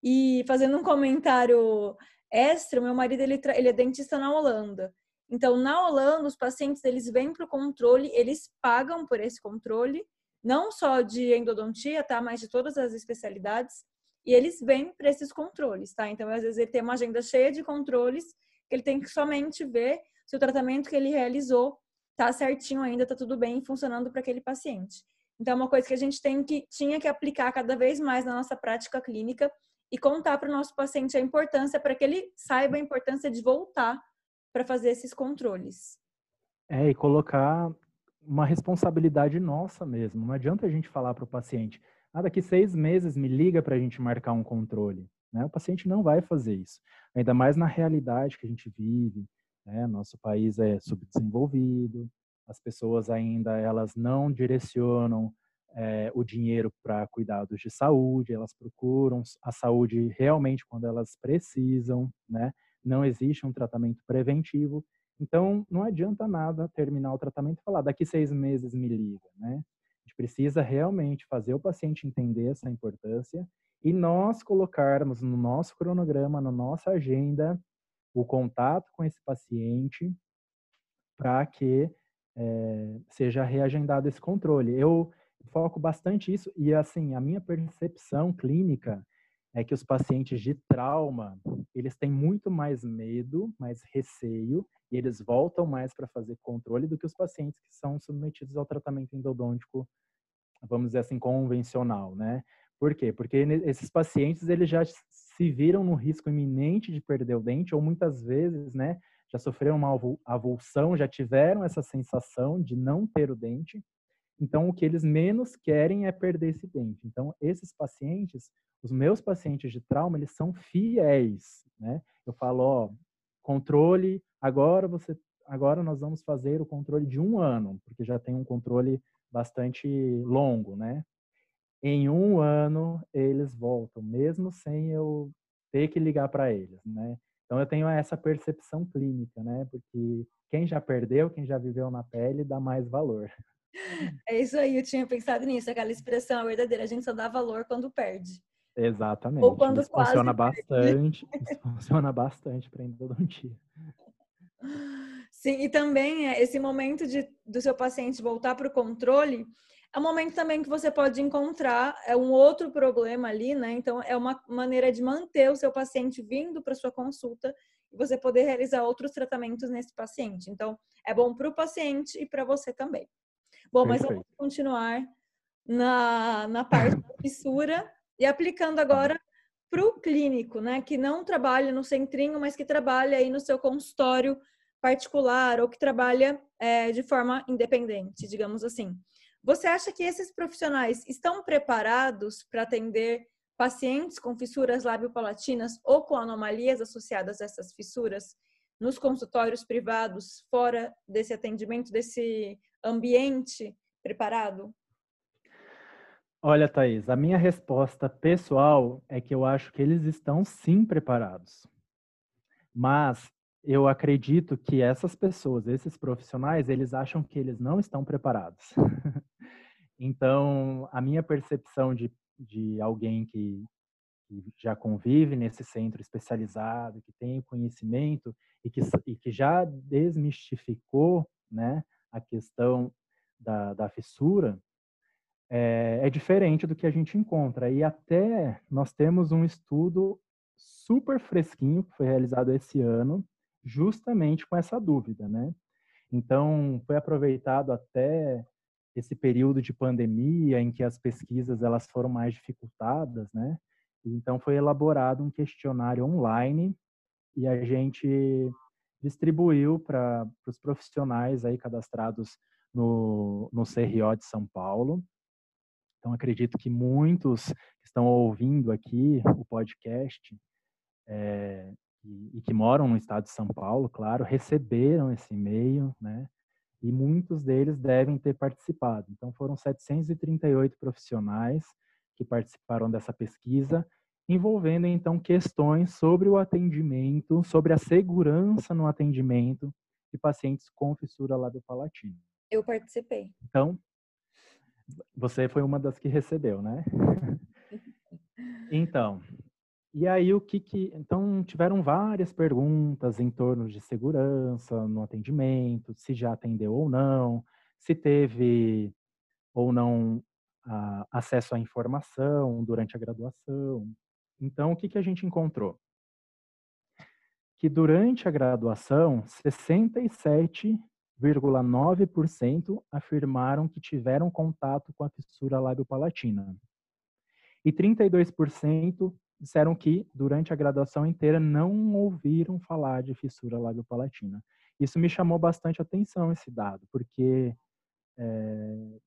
E fazendo um comentário extra, meu marido ele, ele é dentista na Holanda. Então, na Holanda, os pacientes eles vêm para o controle, eles pagam por esse controle, não só de endodontia, tá? Mas de todas as especialidades. E eles vêm para esses controles, tá? Então, às vezes, ele tem uma agenda cheia de controles que ele tem que somente ver se o tratamento que ele realizou tá certinho ainda, tá tudo bem funcionando para aquele paciente. Então, é uma coisa que a gente tem que, tinha que aplicar cada vez mais na nossa prática clínica e contar para o nosso paciente a importância, para que ele saiba a importância de voltar para fazer esses controles. É, e colocar uma responsabilidade nossa mesmo. Não adianta a gente falar para o paciente, ah, daqui seis meses me liga para a gente marcar um controle. Né? O paciente não vai fazer isso. Ainda mais na realidade que a gente vive, né? Nosso país é subdesenvolvido, as pessoas ainda elas não direcionam é, o dinheiro para cuidados de saúde, elas procuram a saúde realmente quando elas precisam, né? Não existe um tratamento preventivo, então não adianta nada terminar o tratamento e falar daqui seis meses me liga, né? A gente precisa realmente fazer o paciente entender essa importância e nós colocarmos no nosso cronograma, na nossa agenda, o contato com esse paciente para que é, seja reagendado esse controle. Eu foco bastante isso e assim a minha percepção clínica é que os pacientes de trauma eles têm muito mais medo, mais receio e eles voltam mais para fazer controle do que os pacientes que são submetidos ao tratamento endodôntico, vamos dizer assim, convencional, né? Por quê? Porque esses pacientes eles já se viram no risco iminente de perder o dente, ou muitas vezes, né, já sofreram uma avulsão, já tiveram essa sensação de não ter o dente. Então, o que eles menos querem é perder esse dente. Então, esses pacientes, os meus pacientes de trauma, eles são fiéis, né? Eu falo, ó, controle, agora você, agora nós vamos fazer o controle de um ano, porque já tem um controle bastante longo, né? Em um ano eles voltam, mesmo sem eu ter que ligar para eles, né? Então eu tenho essa percepção clínica, né? Porque quem já perdeu, quem já viveu na pele, dá mais valor. É isso aí, eu tinha pensado nisso, aquela expressão verdadeira, a gente só dá valor quando perde. Exatamente. Ou quando isso funciona perde. bastante, funciona bastante para endodontia. Sim, e também é, esse momento de, do seu paciente voltar para o controle, é um momento também que você pode encontrar é um outro problema ali, né? Então é uma maneira de manter o seu paciente vindo para sua consulta e você poder realizar outros tratamentos nesse paciente. Então é bom para o paciente e para você também. Bom, mas vamos continuar na, na parte da fissura e aplicando tá agora para o clínico, né? Que não trabalha no centrinho, mas que trabalha aí no seu consultório particular ou que trabalha é, de forma independente, digamos assim. Você acha que esses profissionais estão preparados para atender pacientes com fissuras lábio-palatinas ou com anomalias associadas a essas fissuras nos consultórios privados, fora desse atendimento, desse ambiente preparado? Olha, Thaís, a minha resposta pessoal é que eu acho que eles estão sim preparados. Mas eu acredito que essas pessoas, esses profissionais, eles acham que eles não estão preparados. então, a minha percepção de, de alguém que, já convive nesse centro especializado, que tem conhecimento e que, e que já desmistificou né, a questão da, da fissura, é, é diferente do que a gente encontra. E até nós temos um estudo super fresquinho que foi realizado esse ano, justamente com essa dúvida, né? Então, foi aproveitado até esse período de pandemia em que as pesquisas elas foram mais dificultadas, né? Então foi elaborado um questionário online e a gente distribuiu para os profissionais aí cadastrados no, no CRO de São Paulo. Então acredito que muitos que estão ouvindo aqui o podcast é, e, e que moram no estado de São Paulo, claro, receberam esse e-mail, né? E muitos deles devem ter participado. Então, foram 738 profissionais que participaram dessa pesquisa, envolvendo então questões sobre o atendimento, sobre a segurança no atendimento de pacientes com fissura labiopalatina. Eu participei. Então, você foi uma das que recebeu, né? então, e aí o que que, então tiveram várias perguntas em torno de segurança no atendimento, se já atendeu ou não, se teve ou não a, acesso à informação durante a graduação. Então, o que que a gente encontrou? Que durante a graduação, 67 0,9% afirmaram que tiveram contato com a fissura lábio-palatina. E 32% disseram que, durante a graduação inteira, não ouviram falar de fissura lábio-palatina. Isso me chamou bastante atenção, esse dado, porque é,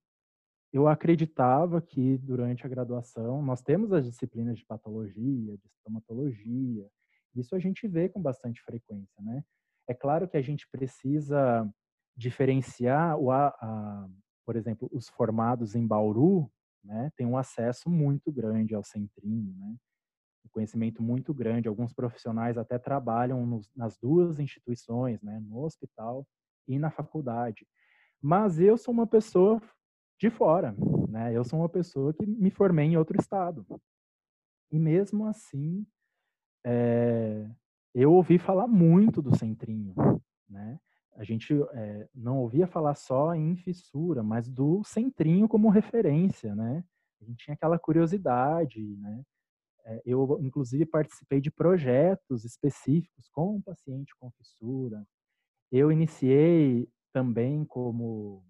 eu acreditava que, durante a graduação, nós temos as disciplinas de patologia, de estomatologia, isso a gente vê com bastante frequência, né? É claro que a gente precisa diferenciar, o, a, a, por exemplo, os formados em Bauru, né, tem um acesso muito grande ao centrinho, né, um conhecimento muito grande. Alguns profissionais até trabalham nos, nas duas instituições, né, no hospital e na faculdade. Mas eu sou uma pessoa de fora, né? Eu sou uma pessoa que me formei em outro estado. E mesmo assim, é, eu ouvi falar muito do centrinho, né? a gente é, não ouvia falar só em fissura, mas do centrinho como referência, né? A gente tinha aquela curiosidade, né? É, eu, inclusive, participei de projetos específicos com o paciente com fissura. Eu iniciei também como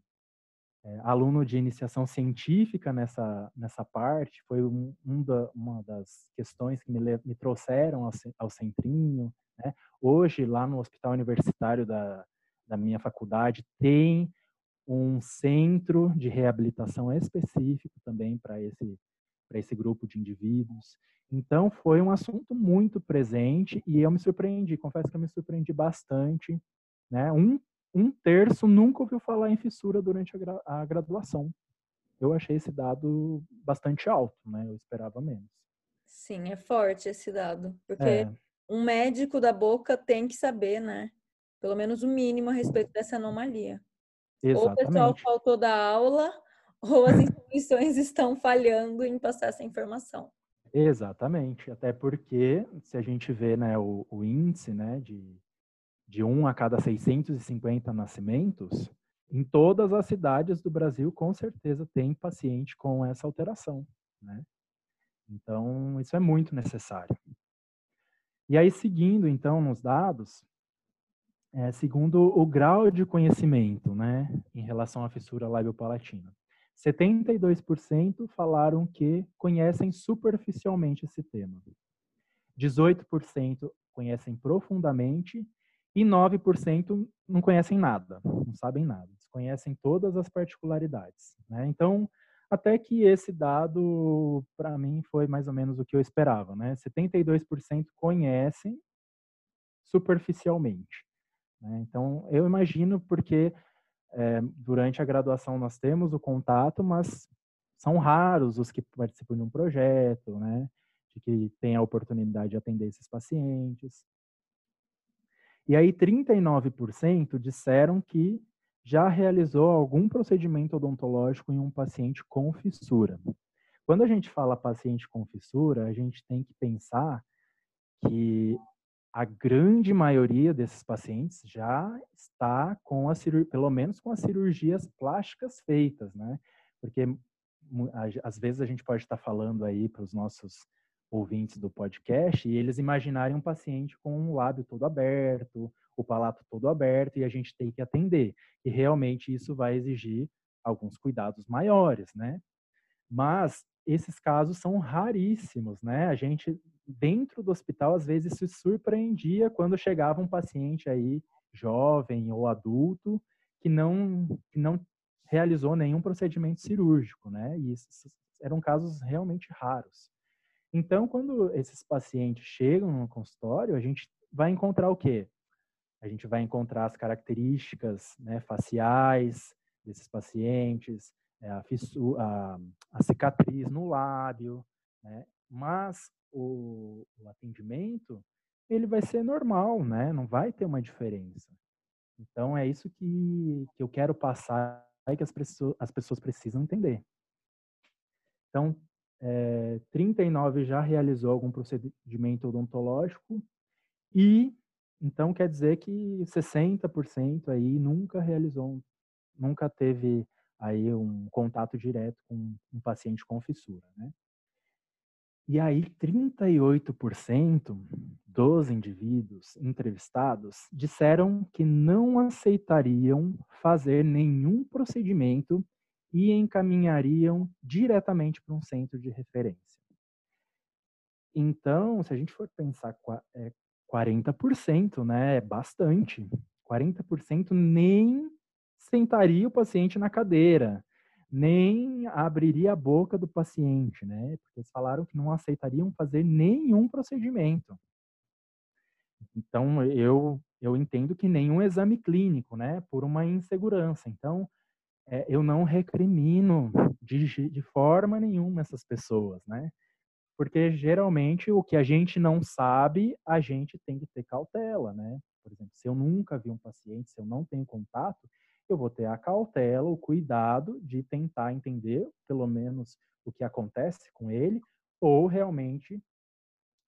é, aluno de iniciação científica nessa, nessa parte. Foi um, um da, uma das questões que me, me trouxeram ao, ao centrinho. Né? Hoje, lá no Hospital Universitário da, da minha faculdade tem um centro de reabilitação específico também para esse para esse grupo de indivíduos. Então foi um assunto muito presente e eu me surpreendi, confesso que eu me surpreendi bastante, né? Um um terço nunca ouviu falar em fissura durante a, gra a graduação. Eu achei esse dado bastante alto, né? Eu esperava menos. Sim, é forte esse dado, porque é. um médico da boca tem que saber, né? pelo menos o mínimo a respeito dessa anomalia. Exatamente. Ou o pessoal faltou da aula, ou as instituições estão falhando em passar essa informação. Exatamente, até porque se a gente vê né, o, o índice né, de, de 1 a cada 650 nascimentos, em todas as cidades do Brasil, com certeza, tem paciente com essa alteração. Né? Então, isso é muito necessário. E aí, seguindo, então, nos dados, é, segundo o grau de conhecimento né, em relação à fissura labiopalatina. 72% falaram que conhecem superficialmente esse tema. 18% conhecem profundamente e 9% não conhecem nada, não sabem nada, desconhecem todas as particularidades. Né? Então, até que esse dado, para mim, foi mais ou menos o que eu esperava. Né? 72% conhecem superficialmente. Né? Então, eu imagino porque é, durante a graduação nós temos o contato, mas são raros os que participam de um projeto, né? De que tem a oportunidade de atender esses pacientes. E aí 39% disseram que já realizou algum procedimento odontológico em um paciente com fissura. Quando a gente fala paciente com fissura, a gente tem que pensar que a grande maioria desses pacientes já está com a cirurgia, pelo menos com as cirurgias plásticas feitas, né? Porque às vezes a gente pode estar falando aí para os nossos ouvintes do podcast e eles imaginarem um paciente com o lábio todo aberto, o palato todo aberto e a gente tem que atender. E realmente isso vai exigir alguns cuidados maiores, né? Mas esses casos são raríssimos, né? A gente dentro do hospital, às vezes se surpreendia quando chegava um paciente aí, jovem ou adulto, que não, que não realizou nenhum procedimento cirúrgico, né? E eram casos realmente raros. Então, quando esses pacientes chegam no consultório, a gente vai encontrar o quê? A gente vai encontrar as características né, faciais desses pacientes, a, fissura, a, a cicatriz no lábio, né? mas o, o atendimento ele vai ser normal, né? Não vai ter uma diferença. Então, é isso que, que eu quero passar e que as pessoas, as pessoas precisam entender. Então, é, 39 já realizou algum procedimento odontológico e então quer dizer que 60% aí nunca realizou, nunca teve aí um contato direto com um paciente com fissura, né? E aí 38% dos indivíduos entrevistados disseram que não aceitariam fazer nenhum procedimento e encaminhariam diretamente para um centro de referência. Então, se a gente for pensar, é 40%, né, é bastante. 40% nem sentaria o paciente na cadeira, nem abriria a boca do paciente, né? Porque eles falaram que não aceitariam fazer nenhum procedimento. Então, eu, eu entendo que nenhum exame clínico, né? Por uma insegurança. Então, é, eu não recrimino de, de forma nenhuma essas pessoas, né? Porque geralmente o que a gente não sabe, a gente tem que ter cautela, né? Por exemplo, se eu nunca vi um paciente, se eu não tenho contato, eu vou ter a cautela, o cuidado de tentar entender, pelo menos, o que acontece com ele, ou realmente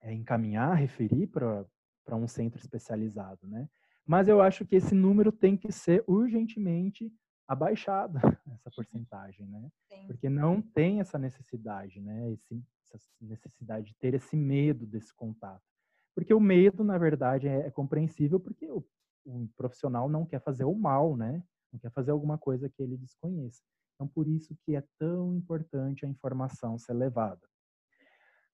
é, encaminhar, referir para um centro especializado, né? Mas eu acho que esse número tem que ser urgentemente abaixada essa porcentagem, né? Sim. Porque não tem essa necessidade, né? Esse, essa necessidade de ter esse medo desse contato. Porque o medo, na verdade, é, é compreensível porque o, o, profissional não quer fazer o mal, né? Não quer fazer alguma coisa que ele desconheça. Então, por isso que é tão importante a informação ser levada.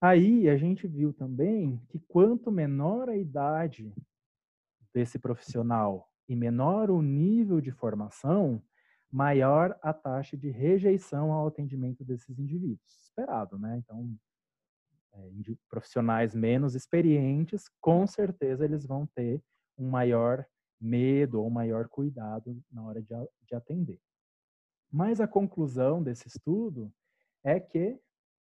Aí, a gente viu também que quanto menor a idade desse profissional e menor o nível de formação, maior a taxa de rejeição ao atendimento desses indivíduos. Esperado, né? Então, é, profissionais menos experientes, com certeza eles vão ter um maior medo ou maior cuidado na hora de, de atender. Mas a conclusão desse estudo é que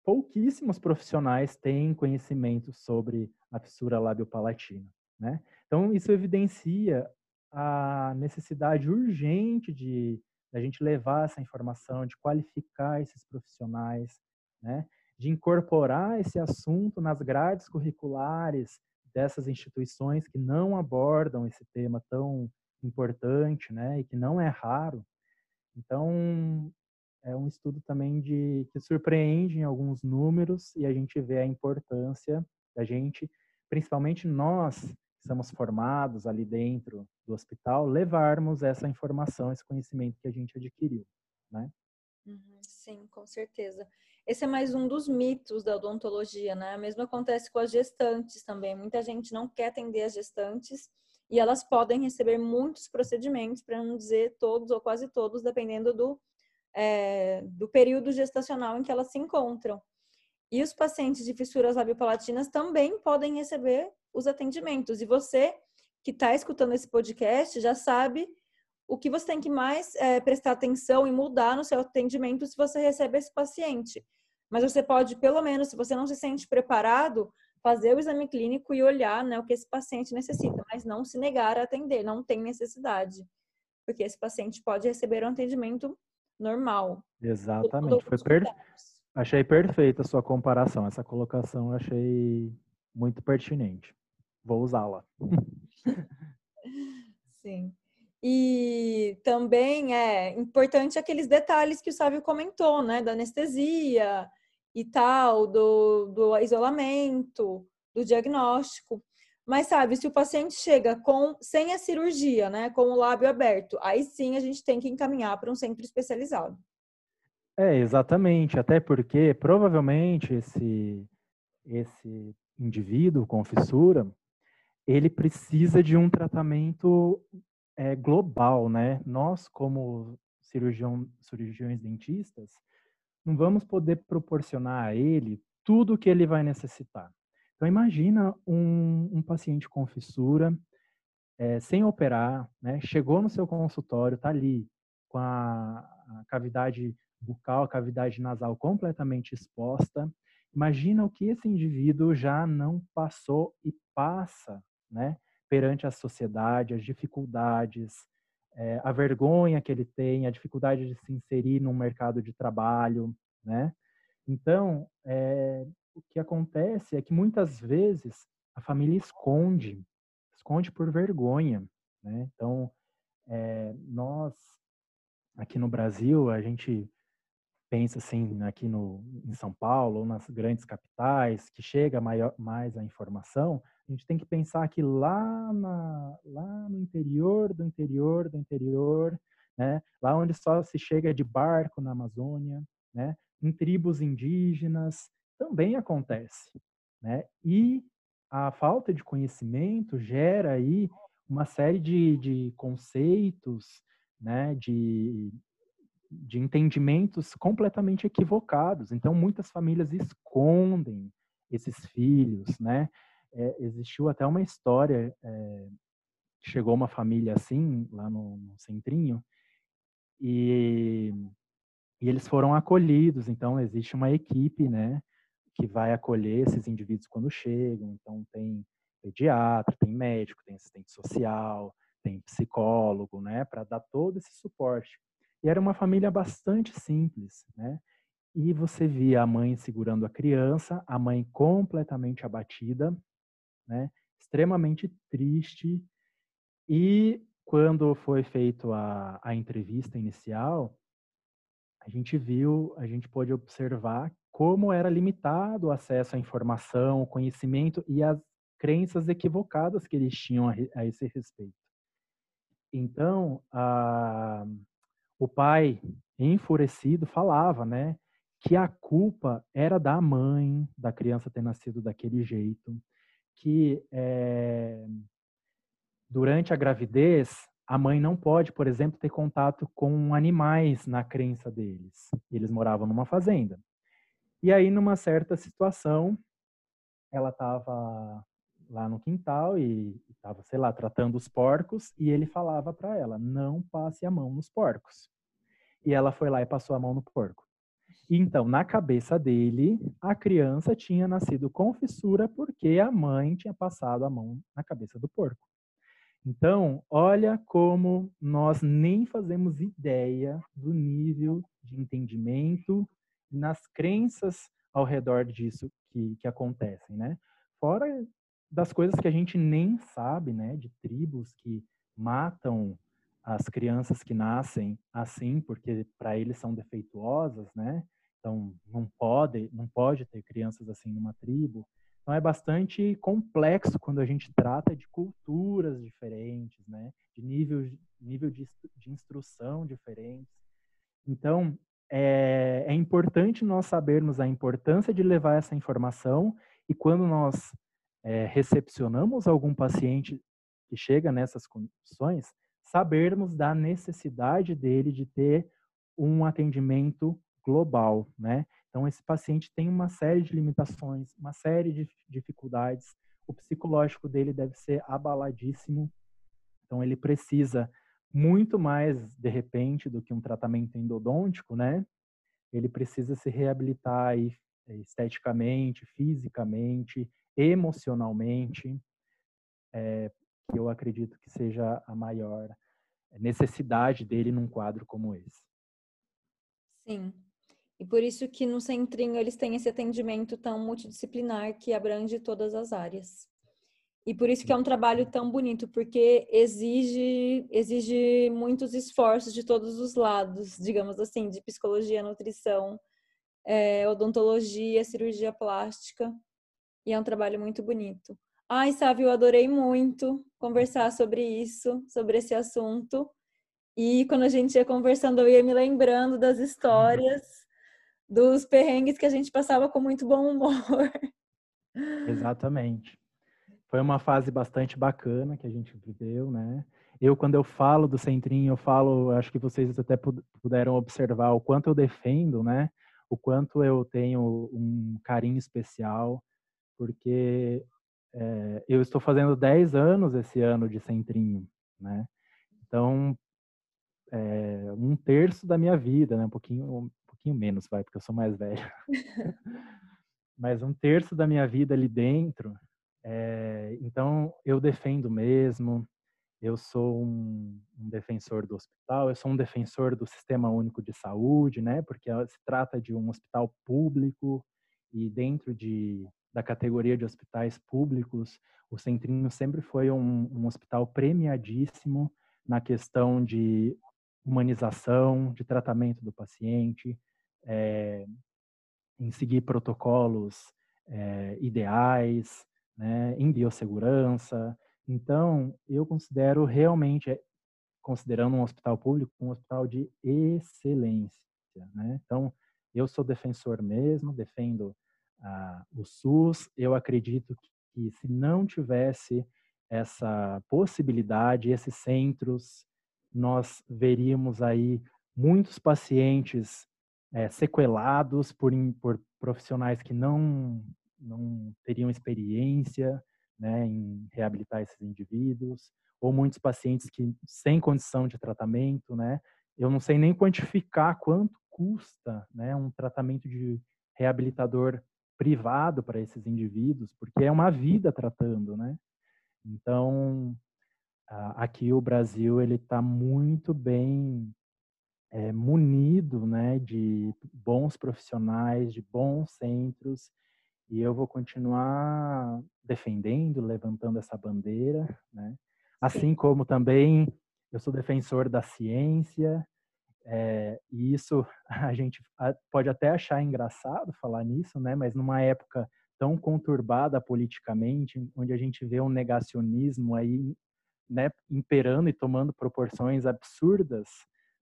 pouquíssimos profissionais têm conhecimento sobre a fissura labiopalatina, né? Então, isso evidencia a necessidade urgente de da gente levar essa informação, de qualificar esses profissionais, né? de incorporar esse assunto nas grades curriculares dessas instituições que não abordam esse tema tão importante, né, e que não é raro. Então, é um estudo também de que surpreende em alguns números e a gente vê a importância da gente, principalmente nós estamos formados ali dentro do hospital, levarmos essa informação, esse conhecimento que a gente adquiriu, né? Uhum, sim, com certeza. Esse é mais um dos mitos da odontologia, né? O mesmo acontece com as gestantes também. Muita gente não quer atender as gestantes e elas podem receber muitos procedimentos, para não dizer todos ou quase todos, dependendo do, é, do período gestacional em que elas se encontram. E os pacientes de fissuras labiopalatinas também podem receber os atendimentos. E você que está escutando esse podcast já sabe o que você tem que mais é, prestar atenção e mudar no seu atendimento se você recebe esse paciente. Mas você pode, pelo menos, se você não se sente preparado, fazer o exame clínico e olhar né, o que esse paciente necessita, mas não se negar a atender, não tem necessidade. Porque esse paciente pode receber um atendimento normal. Exatamente. Foi per... Achei perfeita a sua comparação. Essa colocação eu achei muito pertinente. Vou usá-la. Sim. E também é importante aqueles detalhes que o Sávio comentou, né? Da anestesia e tal, do, do isolamento, do diagnóstico. Mas sabe, se o paciente chega com sem a cirurgia, né, com o lábio aberto, aí sim a gente tem que encaminhar para um centro especializado. É, exatamente, até porque provavelmente esse esse indivíduo com fissura, ele precisa de um tratamento é, global, né? Nós, como cirurgião, cirurgiões dentistas, não vamos poder proporcionar a ele tudo o que ele vai necessitar. Então, imagina um, um paciente com fissura, é, sem operar, né? Chegou no seu consultório, está ali com a, a cavidade bucal, a cavidade nasal completamente exposta. Imagina o que esse indivíduo já não passou e passa né? Perante a sociedade, as dificuldades, é, a vergonha que ele tem, a dificuldade de se inserir num mercado de trabalho, né? Então, é, o que acontece é que muitas vezes a família esconde, esconde por vergonha, né? Então, é, nós aqui no Brasil a gente pensa assim aqui no em São Paulo ou nas grandes capitais que chega maior, mais a informação a gente tem que pensar que lá na, lá no interior do interior do interior né lá onde só se chega de barco na Amazônia né em tribos indígenas também acontece né e a falta de conhecimento gera aí uma série de, de conceitos né de de entendimentos completamente equivocados. Então, muitas famílias escondem esses filhos, né? É, existiu até uma história, é, chegou uma família assim, lá no, no centrinho, e, e, eles foram acolhidos. Então, existe uma equipe, né, que vai acolher esses indivíduos quando chegam. Então, tem pediatra, tem médico, tem assistente social, tem psicólogo, né, para dar todo esse suporte. E era uma família bastante simples, né? E você via a mãe segurando a criança, a mãe completamente abatida, né? Extremamente triste. E quando foi feito a, a entrevista inicial, a gente viu, a gente pôde observar como era limitado o acesso à informação, o conhecimento e as crenças equivocadas que eles tinham a, a esse respeito. Então, a, o pai, enfurecido, falava, né, que a culpa era da mãe da criança ter nascido daquele jeito, que é, durante a gravidez a mãe não pode, por exemplo, ter contato com animais na crença deles. Eles moravam numa fazenda. E aí, numa certa situação, ela estava lá no quintal e estava, sei lá, tratando os porcos e ele falava para ela: não passe a mão nos porcos. E ela foi lá e passou a mão no porco. Então, na cabeça dele, a criança tinha nascido com fissura porque a mãe tinha passado a mão na cabeça do porco. Então, olha como nós nem fazemos ideia do nível de entendimento nas crenças ao redor disso que, que acontecem, né? Fora das coisas que a gente nem sabe, né, de tribos que matam as crianças que nascem assim, porque para eles são defeituosas, né? Então não pode, não pode ter crianças assim numa tribo. Então é bastante complexo quando a gente trata de culturas diferentes, né? De nível, nível de, de instrução diferentes. Então é, é importante nós sabermos a importância de levar essa informação e quando nós é, recepcionamos algum paciente que chega nessas condições, sabermos da necessidade dele de ter um atendimento global, né? Então esse paciente tem uma série de limitações, uma série de dificuldades, o psicológico dele deve ser abaladíssimo. Então ele precisa muito mais de repente do que um tratamento endodôntico, né? Ele precisa se reabilitar aí, esteticamente, fisicamente, emocionalmente, é, que eu acredito que seja a maior necessidade dele num quadro como esse. Sim. E por isso que no Centrinho eles têm esse atendimento tão multidisciplinar que abrange todas as áreas. E por isso que é um trabalho tão bonito, porque exige exige muitos esforços de todos os lados, digamos assim, de psicologia, nutrição, é, odontologia, cirurgia plástica. E é um trabalho muito bonito. Ai, Sávio, eu adorei muito conversar sobre isso, sobre esse assunto. E quando a gente ia conversando, eu ia me lembrando das histórias, dos perrengues que a gente passava com muito bom humor. Exatamente. Foi uma fase bastante bacana que a gente viveu, né? Eu, quando eu falo do Centrinho, eu falo, acho que vocês até puderam observar o quanto eu defendo, né? O quanto eu tenho um carinho especial, porque é, eu estou fazendo 10 anos esse ano de centrinho, né? Então, é, um terço da minha vida, né? Um pouquinho, um pouquinho menos, vai, porque eu sou mais velho. Mas um terço da minha vida ali dentro É, então, eu defendo mesmo, eu sou um, um, defensor do hospital, eu sou um defensor do Sistema Único de Saúde, né? Porque se trata de um hospital público e dentro de, da categoria de hospitais públicos, o Centrinho sempre foi um, um hospital premiadíssimo na questão de humanização, de tratamento do paciente, é, em seguir protocolos é, ideais, né, em biossegurança, então, eu considero realmente, considerando um hospital público, um hospital de excelência. Né? Então, eu sou defensor mesmo, defendo ah, o SUS. Eu acredito que, se não tivesse essa possibilidade, esses centros, nós veríamos aí muitos pacientes é, sequelados por, por profissionais que não, não teriam experiência, né, em reabilitar esses indivíduos, ou muitos pacientes que sem condição de tratamento, né, eu não sei nem quantificar quanto custa, né, um tratamento de reabilitador privado para esses indivíduos, porque é uma vida tratando, né? Então, aqui o Brasil ele está muito bem é, munido, né, de bons profissionais, de bons centros e eu vou continuar defendendo, levantando essa bandeira, né? Assim como também eu sou defensor da ciência, é, e isso a gente pode até achar engraçado falar nisso, né? Mas numa época tão conturbada politicamente, onde a gente vê um negacionismo aí, né, imperando e tomando proporções absurdas,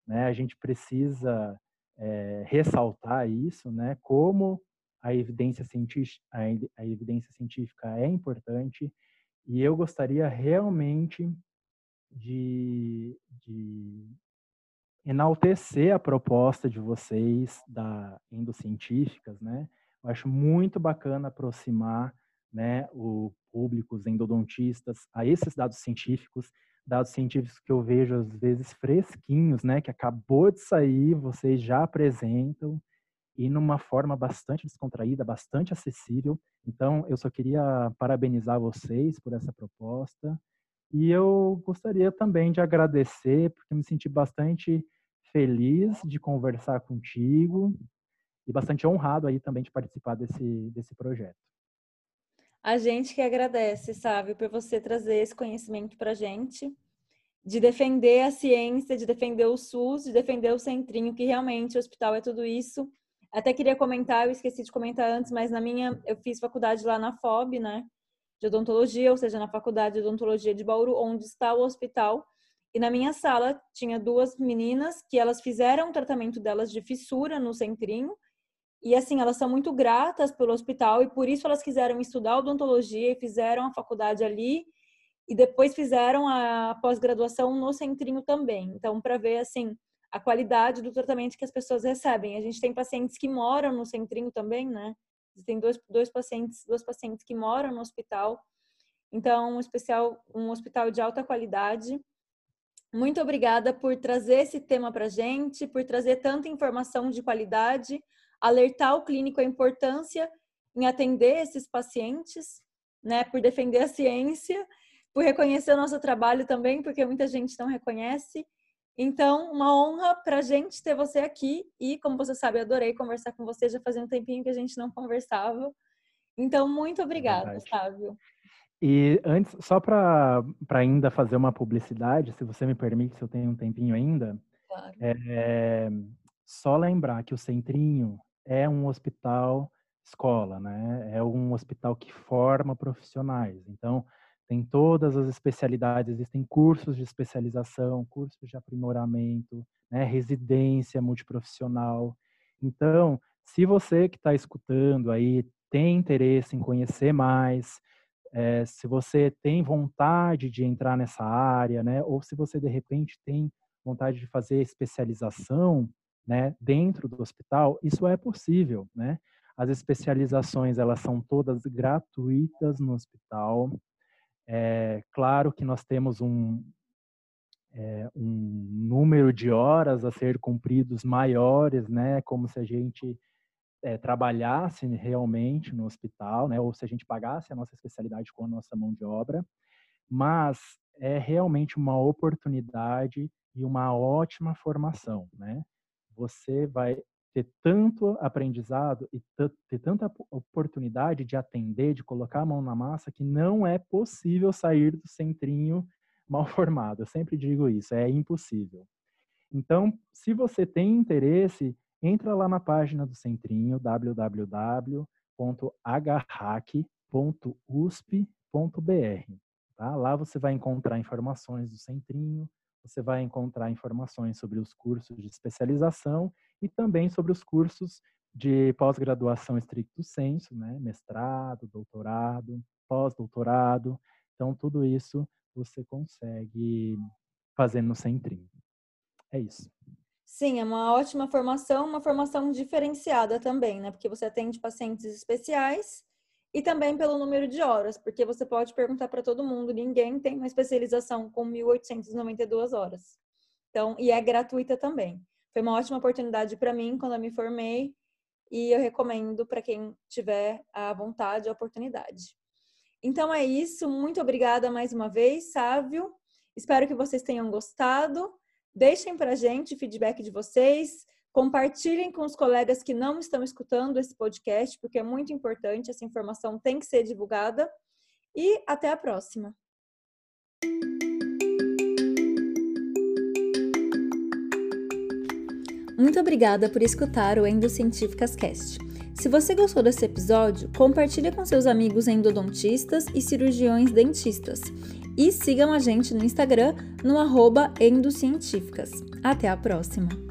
né? A gente precisa é, ressaltar isso, né? Como a evidência científica, a evidência científica é importante e eu gostaria realmente de, de enaltecer a proposta de vocês da endocientíficas, né? Eu acho muito bacana aproximar, né, o público, os endodontistas, a esses dados científicos, dados científicos que eu vejo às vezes fresquinhos, né, que acabou de sair, vocês já apresentam e numa forma bastante descontraída, bastante acessível. Então, eu só queria parabenizar vocês por essa proposta. E eu gostaria também de agradecer, porque me senti bastante feliz de conversar contigo e bastante honrado aí também de participar desse, desse projeto. A gente que agradece, sabe, por você trazer esse conhecimento para gente, de defender a ciência, de defender o SUS, de defender o Centrinho, que realmente o hospital é tudo isso até queria comentar, eu esqueci de comentar antes, mas na minha, eu fiz faculdade lá na FOB, né? De odontologia, ou seja, na faculdade de odontologia de Bauru, onde está o hospital. E na minha sala tinha duas meninas que elas fizeram o tratamento delas de fissura no centrinho. E assim, elas são muito gratas pelo hospital e por isso elas quiseram estudar odontologia e fizeram a faculdade ali e depois fizeram a pós-graduação no centrinho também. Então, para ver assim, a qualidade do tratamento que as pessoas recebem. A gente tem pacientes que moram no centrinho também, né? Tem dois, dois pacientes, duas pacientes que moram no hospital. Então, um especial, um hospital de alta qualidade. Muito obrigada por trazer esse tema para gente, por trazer tanta informação de qualidade, alertar o clínico a importância em atender esses pacientes, né? Por defender a ciência, por reconhecer o nosso trabalho também, porque muita gente não reconhece então, uma honra para a gente ter você aqui e, como você sabe, adorei conversar com você. Já fazia um tempinho que a gente não conversava. Então, muito obrigada, é Sávio. E antes, só para ainda fazer uma publicidade, se você me permite, se eu tenho um tempinho ainda, claro. é, só lembrar que o Centrinho é um hospital escola, né? É um hospital que forma profissionais. Então, tem todas as especialidades, existem cursos de especialização, cursos de aprimoramento, né, residência multiprofissional. Então, se você que está escutando aí tem interesse em conhecer mais, é, se você tem vontade de entrar nessa área, né, ou se você de repente tem vontade de fazer especialização, né, dentro do hospital, isso é possível, né? As especializações elas são todas gratuitas no hospital. É claro que nós temos um, é, um número de horas a ser cumpridos maiores, né? Como se a gente é, trabalhasse realmente no hospital, né, ou se a gente pagasse a nossa especialidade com a nossa mão de obra, mas é realmente uma oportunidade e uma ótima formação, né? Você vai ter tanto aprendizado e ter tanta oportunidade de atender, de colocar a mão na massa, que não é possível sair do centrinho mal formado. Eu sempre digo isso, é impossível. Então, se você tem interesse, entra lá na página do centrinho www.hhack.usp.br. Tá? Lá você vai encontrar informações do centrinho, você vai encontrar informações sobre os cursos de especialização e também sobre os cursos de pós-graduação estricto senso, né? mestrado, doutorado, pós-doutorado. Então, tudo isso você consegue fazer no centrinho. É isso. Sim, é uma ótima formação, uma formação diferenciada também, né? Porque você atende pacientes especiais e também pelo número de horas, porque você pode perguntar para todo mundo, ninguém tem uma especialização com 1.892 horas. Então, e é gratuita também. Foi uma ótima oportunidade para mim quando eu me formei e eu recomendo para quem tiver a vontade a oportunidade. Então é isso, muito obrigada mais uma vez, Sávio. Espero que vocês tenham gostado. Deixem para a gente feedback de vocês, compartilhem com os colegas que não estão escutando esse podcast, porque é muito importante, essa informação tem que ser divulgada. E até a próxima! Muito obrigada por escutar o Endocientíficas Cast. Se você gostou desse episódio, compartilhe com seus amigos endodontistas e cirurgiões dentistas. E sigam a gente no Instagram no arroba endocientíficas. Até a próxima!